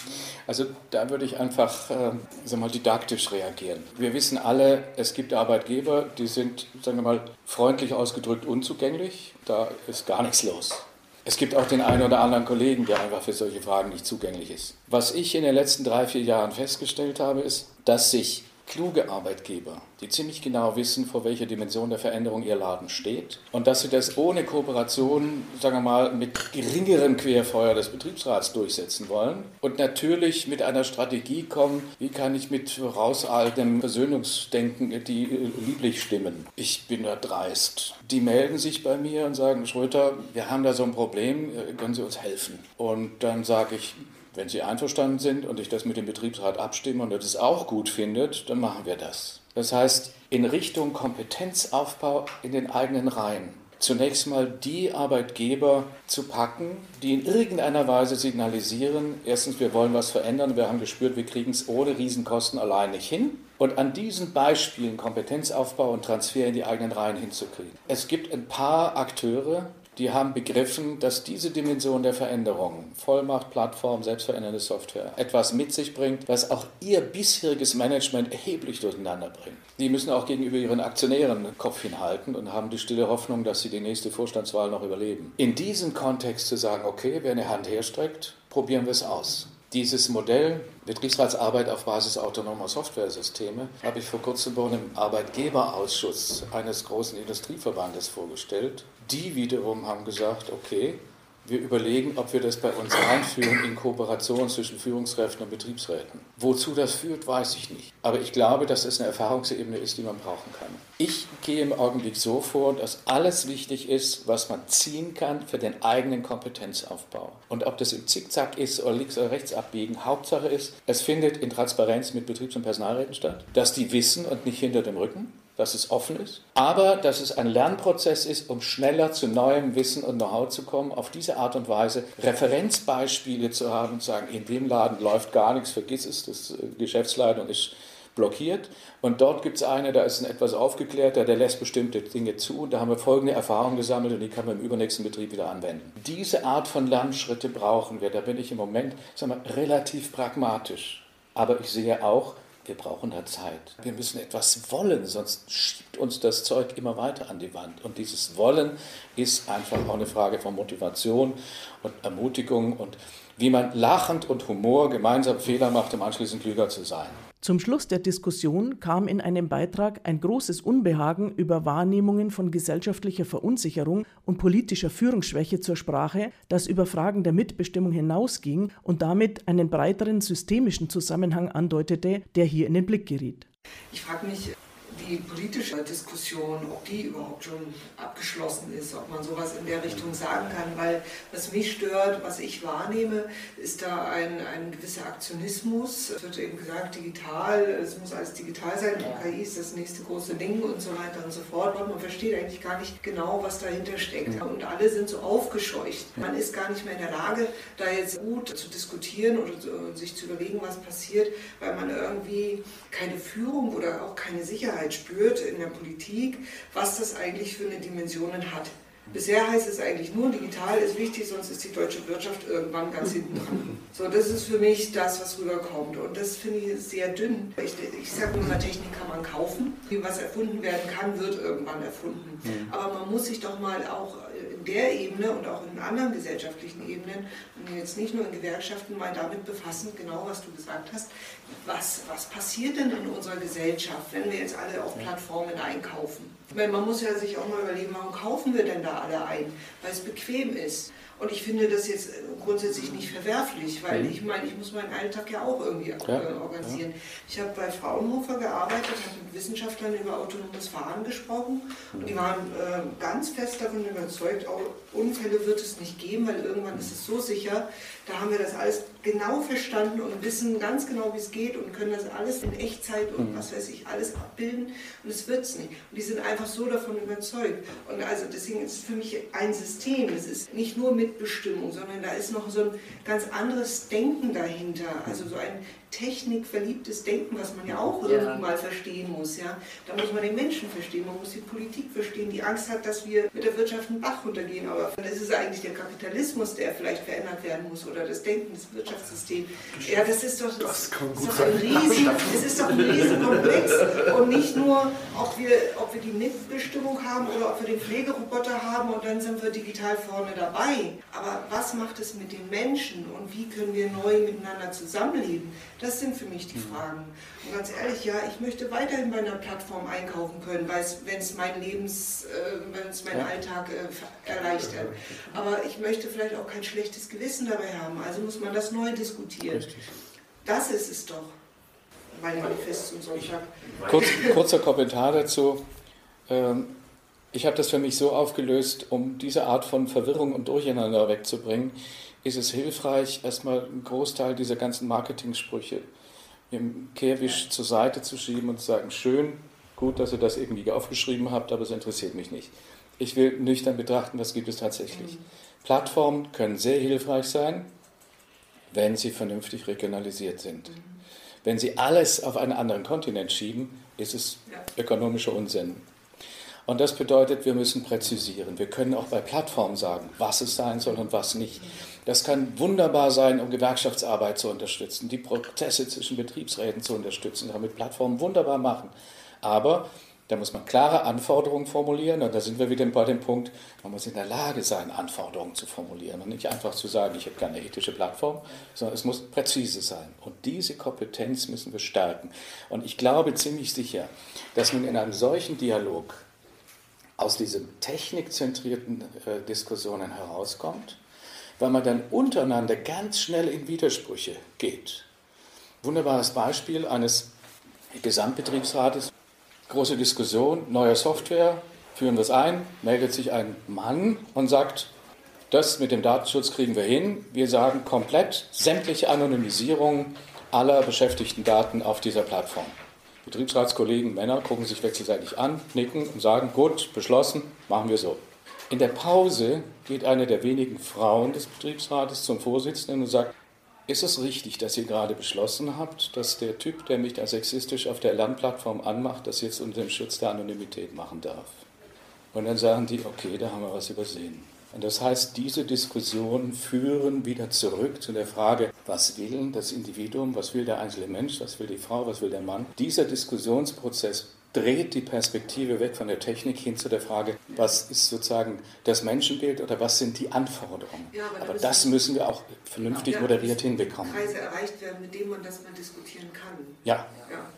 Also da würde ich einfach äh, sag mal, didaktisch reagieren. Wir wissen alle, es gibt Arbeitgeber, die sind, sagen wir mal, freundlich ausgedrückt unzugänglich. Da ist gar nichts los. Es gibt auch den einen oder anderen Kollegen, der einfach für solche Fragen nicht zugänglich ist. Was ich in den letzten drei, vier Jahren festgestellt habe, ist, dass sich kluge Arbeitgeber, die ziemlich genau wissen, vor welcher Dimension der Veränderung ihr Laden steht und dass sie das ohne Kooperation, sagen wir mal, mit geringerem Querfeuer des Betriebsrats durchsetzen wollen und natürlich mit einer Strategie kommen, wie kann ich mit rausaltem Versöhnungsdenken die äh, lieblich stimmen. Ich bin da dreist. Die melden sich bei mir und sagen, Schröter, wir haben da so ein Problem, äh, können Sie uns helfen? Und dann sage ich, wenn Sie einverstanden sind und ich das mit dem Betriebsrat abstimme und er das auch gut findet, dann machen wir das. Das heißt, in Richtung Kompetenzaufbau in den eigenen Reihen. Zunächst mal die Arbeitgeber zu packen, die in irgendeiner Weise signalisieren, erstens, wir wollen was verändern, wir haben gespürt, wir kriegen es ohne Riesenkosten allein nicht hin. Und an diesen Beispielen Kompetenzaufbau und Transfer in die eigenen Reihen hinzukriegen. Es gibt ein paar Akteure, die haben begriffen, dass diese Dimension der Veränderung, Vollmacht, Plattform, selbstverändernde Software, etwas mit sich bringt, was auch ihr bisheriges Management erheblich durcheinander bringt. Die müssen auch gegenüber ihren Aktionären den Kopf hinhalten und haben die stille Hoffnung, dass sie die nächste Vorstandswahl noch überleben. In diesem Kontext zu sagen, okay, wer eine Hand herstreckt, probieren wir es aus. Dieses Modell Betriebsratsarbeit auf Basis autonomer Softwaresysteme habe ich vor kurzem bei einem Arbeitgeberausschuss eines großen Industrieverbandes vorgestellt. Die wiederum haben gesagt, okay, wir überlegen, ob wir das bei uns einführen in Kooperation zwischen Führungskräften und Betriebsräten. Wozu das führt, weiß ich nicht. Aber ich glaube, dass das eine Erfahrungsebene ist, die man brauchen kann. Ich gehe im Augenblick so vor, dass alles wichtig ist, was man ziehen kann für den eigenen Kompetenzaufbau. Und ob das im Zickzack ist oder links oder rechts abbiegen, Hauptsache ist, es findet in Transparenz mit Betriebs- und Personalräten statt, dass die wissen und nicht hinter dem Rücken dass es offen ist, aber dass es ein Lernprozess ist, um schneller zu neuem Wissen und Know-how zu kommen, auf diese Art und Weise Referenzbeispiele zu haben und zu sagen, in dem Laden läuft gar nichts, vergiss es, das äh, Geschäftsleitung ist blockiert. Und dort gibt es eine, da ist ein etwas aufgeklärter, der lässt bestimmte Dinge zu und da haben wir folgende Erfahrungen gesammelt und die kann man im übernächsten Betrieb wieder anwenden. Diese Art von Lernschritte brauchen wir, da bin ich im Moment sagen wir, relativ pragmatisch, aber ich sehe auch, wir brauchen da Zeit. Wir müssen etwas wollen, sonst schiebt uns das Zeug immer weiter an die Wand. Und dieses Wollen ist einfach auch eine Frage von Motivation und Ermutigung und wie man lachend und Humor gemeinsam Fehler macht, um anschließend klüger zu sein. Zum Schluss der Diskussion kam in einem Beitrag ein großes Unbehagen über Wahrnehmungen von gesellschaftlicher Verunsicherung und politischer Führungsschwäche zur Sprache, das über Fragen der Mitbestimmung hinausging und damit einen breiteren systemischen Zusammenhang andeutete, der hier in den Blick geriet. Ich frage mich, die politische Diskussion, ob die überhaupt schon abgeschlossen ist, ob man sowas in der Richtung sagen kann, weil was mich stört, was ich wahrnehme, ist da ein, ein gewisser Aktionismus. Es wird eben gesagt, digital, es muss alles digital sein, und KI ist das nächste große Ding und so weiter und so fort. Und man versteht eigentlich gar nicht genau, was dahinter steckt. Und alle sind so aufgescheucht. Man ist gar nicht mehr in der Lage, da jetzt gut zu diskutieren oder sich zu überlegen, was passiert, weil man irgendwie keine Führung oder auch keine Sicherheit spürt in der Politik, was das eigentlich für eine Dimensionen hat. Bisher heißt es eigentlich nur, digital ist wichtig, sonst ist die deutsche Wirtschaft irgendwann ganz hinten dran. So, das ist für mich das, was rüberkommt. Und das finde ich sehr dünn. Ich, ich sage immer, Technik kann man kaufen. Was erfunden werden kann, wird irgendwann erfunden. Aber man muss sich doch mal auch in der Ebene und auch in anderen gesellschaftlichen Ebenen und jetzt nicht nur in Gewerkschaften mal damit befassen, genau was du gesagt hast, was, was passiert denn in unserer Gesellschaft, wenn wir jetzt alle auf Plattformen einkaufen? Meine, man muss ja sich auch mal überlegen, warum kaufen wir denn da alle ein? Weil es bequem ist. Und ich finde das jetzt grundsätzlich nicht verwerflich, weil ich meine, ich muss meinen Alltag ja auch irgendwie ja, organisieren. Ja. Ich habe bei Fraunhofer gearbeitet, habe mit Wissenschaftlern über autonomes Fahren gesprochen und die waren äh, ganz fest davon überzeugt, auch Unfälle wird es nicht geben, weil irgendwann ist es so sicher. Da haben wir das alles genau verstanden und wissen ganz genau, wie es geht und können das alles in Echtzeit und was weiß ich alles abbilden und es wird es nicht. Und die sind einfach so davon überzeugt. Und also deswegen ist es für mich ein System. Es ist nicht nur Mitbestimmung, sondern da ist noch so ein ganz anderes Denken dahinter. Also so ein technikverliebtes Denken, was man ja auch ja. irgendwie mal verstehen muss. Ja? Da muss man den Menschen verstehen, man muss die Politik verstehen, die Angst hat, dass wir mit der Wirtschaft einen Bach runtergehen. Aber das ist eigentlich der Kapitalismus, der vielleicht verändert werden muss oder das Denken des Wirtschaftssystems. Ja, das ist doch, das, das ist doch ein Riesen, es ist doch ein Riesenkomplex und nicht nur, ob wir, ob wir die Mitbestimmung haben oder ob wir den Pflegeroboter haben und dann sind wir digital vorne dabei. Aber was macht es mit den Menschen und wie können wir neu miteinander zusammenleben? Das sind für mich die Fragen. Und ganz ehrlich, ja, ich möchte weiterhin bei einer Plattform einkaufen können, wenn es mein Lebens, äh, wenn es meinen ja. Alltag äh, erleichtert. Aber ich möchte vielleicht auch kein schlechtes Gewissen dabei haben. Also muss man das neu diskutieren. Richtig. Das ist es doch. Mein Manifest zum Sonntag. Kurz, kurzer Kommentar dazu. Ähm, ich habe das für mich so aufgelöst, um diese Art von Verwirrung und Durcheinander wegzubringen ist es hilfreich, erstmal einen Großteil dieser ganzen Marketing-Sprüche im Kehrwisch zur Seite zu schieben und zu sagen, schön, gut, dass ihr das irgendwie aufgeschrieben habt, aber es interessiert mich nicht. Ich will nüchtern betrachten, was gibt es tatsächlich. Mhm. Plattformen können sehr hilfreich sein, wenn sie vernünftig regionalisiert sind. Mhm. Wenn sie alles auf einen anderen Kontinent schieben, ist es ja. ökonomischer Unsinn. Und das bedeutet, wir müssen präzisieren. Wir können auch bei Plattformen sagen, was es sein soll und was nicht. Das kann wunderbar sein, um Gewerkschaftsarbeit zu unterstützen, die Prozesse zwischen Betriebsräten zu unterstützen, damit Plattformen wunderbar machen. Aber Da muss man klare Anforderungen formulieren und da sind wir wieder bei dem Punkt, man muss in der Lage sein, Anforderungen zu formulieren und nicht einfach zu sagen, ich hätte keine ethische Plattform, sondern es muss präzise sein. Und diese Kompetenz müssen wir stärken. Und ich glaube ziemlich sicher, dass man in einem solchen Dialog aus diesen technikzentrierten äh, Diskussionen herauskommt, weil man dann untereinander ganz schnell in Widersprüche geht. Wunderbares Beispiel eines Gesamtbetriebsrates, große Diskussion, neue Software, führen wir es ein, meldet sich ein Mann und sagt, das mit dem Datenschutz kriegen wir hin. Wir sagen komplett sämtliche Anonymisierung aller beschäftigten Daten auf dieser Plattform. Betriebsratskollegen, Männer gucken sich wechselseitig an, nicken und sagen, gut, beschlossen, machen wir so. In der Pause geht eine der wenigen Frauen des Betriebsrates zum Vorsitzenden und sagt, ist es richtig, dass ihr gerade beschlossen habt, dass der Typ, der mich da sexistisch auf der Lernplattform anmacht, das jetzt unter dem Schutz der Anonymität machen darf? Und dann sagen die, okay, da haben wir was übersehen. Und das heißt, diese Diskussionen führen wieder zurück zu der Frage, was will das Individuum, was will der einzelne Mensch, was will die Frau, was will der Mann. Dieser Diskussionsprozess dreht die Perspektive weg von der Technik hin zu der Frage, was ist sozusagen das Menschenbild oder was sind die Anforderungen. Ja, aber, aber das müssen wir auch vernünftig ja, moderiert hinbekommen. Preise erreicht werden, mit denen man das mal diskutieren kann. Ja. ja.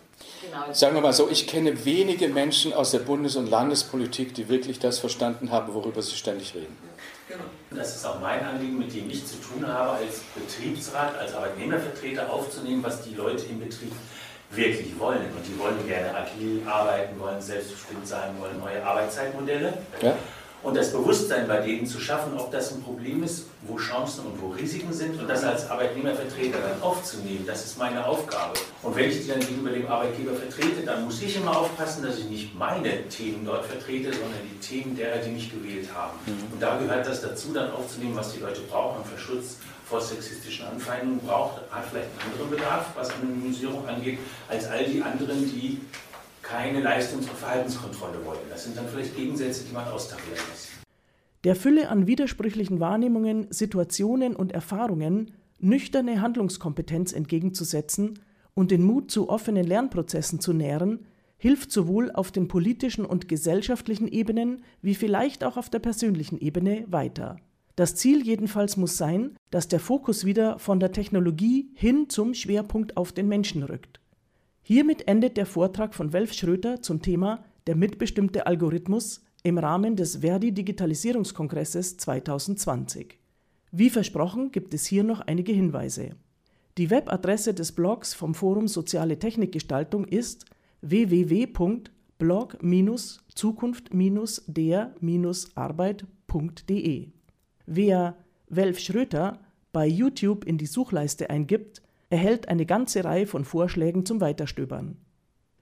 Genau. Sagen wir mal so, ich kenne wenige Menschen aus der Bundes- und Landespolitik, die wirklich das verstanden haben, worüber sie ständig reden. Genau. Das ist auch mein Anliegen, mit dem ich zu tun habe, als Betriebsrat, als Arbeitnehmervertreter aufzunehmen, was die Leute im Betrieb wirklich wollen. Und die wollen gerne agil arbeiten, wollen selbstbestimmt sein, wollen neue Arbeitszeitmodelle. Ja. Und das Bewusstsein bei denen zu schaffen, ob das ein Problem ist, wo Chancen und wo Risiken sind und das als Arbeitnehmervertreter dann aufzunehmen, das ist meine Aufgabe. Und wenn ich die dann gegenüber dem Arbeitgeber vertrete, dann muss ich immer aufpassen, dass ich nicht meine Themen dort vertrete, sondern die Themen derer, die mich gewählt haben. Mhm. Und da gehört das dazu, dann aufzunehmen, was die Leute brauchen für Schutz vor sexistischen Anfeindungen braucht, hat vielleicht einen anderen Bedarf, was Anonymisierung angeht, als all die anderen, die keine Leistungs- und Verhaltenskontrolle wollen. Das sind dann vielleicht Gegensätze, die man austarieren muss. Der Fülle an widersprüchlichen Wahrnehmungen, Situationen und Erfahrungen nüchterne Handlungskompetenz entgegenzusetzen und den Mut zu offenen Lernprozessen zu nähren, hilft sowohl auf den politischen und gesellschaftlichen Ebenen wie vielleicht auch auf der persönlichen Ebene weiter. Das Ziel jedenfalls muss sein, dass der Fokus wieder von der Technologie hin zum Schwerpunkt auf den Menschen rückt. Hiermit endet der Vortrag von Welf Schröter zum Thema Der mitbestimmte Algorithmus im Rahmen des Verdi Digitalisierungskongresses 2020. Wie versprochen gibt es hier noch einige Hinweise. Die Webadresse des Blogs vom Forum Soziale Technikgestaltung ist www.blog-zukunft-der-arbeit.de. Wer Welf Schröter bei YouTube in die Suchleiste eingibt, erhält eine ganze Reihe von Vorschlägen zum Weiterstöbern.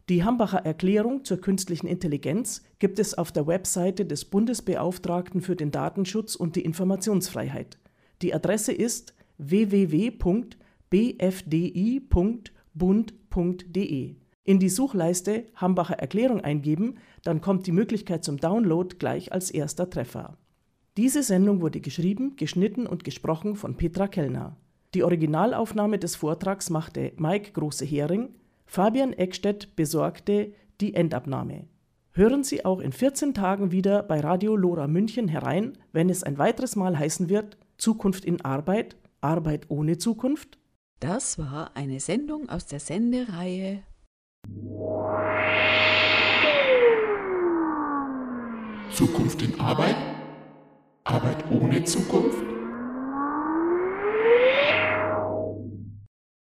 Die Hambacher Erklärung zur künstlichen Intelligenz gibt es auf der Webseite des Bundesbeauftragten für den Datenschutz und die Informationsfreiheit. Die Adresse ist www.bfdi.bund.de. In die Suchleiste Hambacher Erklärung eingeben, dann kommt die Möglichkeit zum Download gleich als erster Treffer. Diese Sendung wurde geschrieben, geschnitten und gesprochen von Petra Kellner. Die Originalaufnahme des Vortrags machte Mike Große-Hering, Fabian Eckstedt besorgte die Endabnahme. Hören Sie auch in 14 Tagen wieder bei Radio Lora München herein, wenn es ein weiteres Mal heißen wird Zukunft in Arbeit, Arbeit ohne Zukunft? Das war eine Sendung aus der Sendereihe Zukunft in Arbeit? Arbeit ohne Zukunft?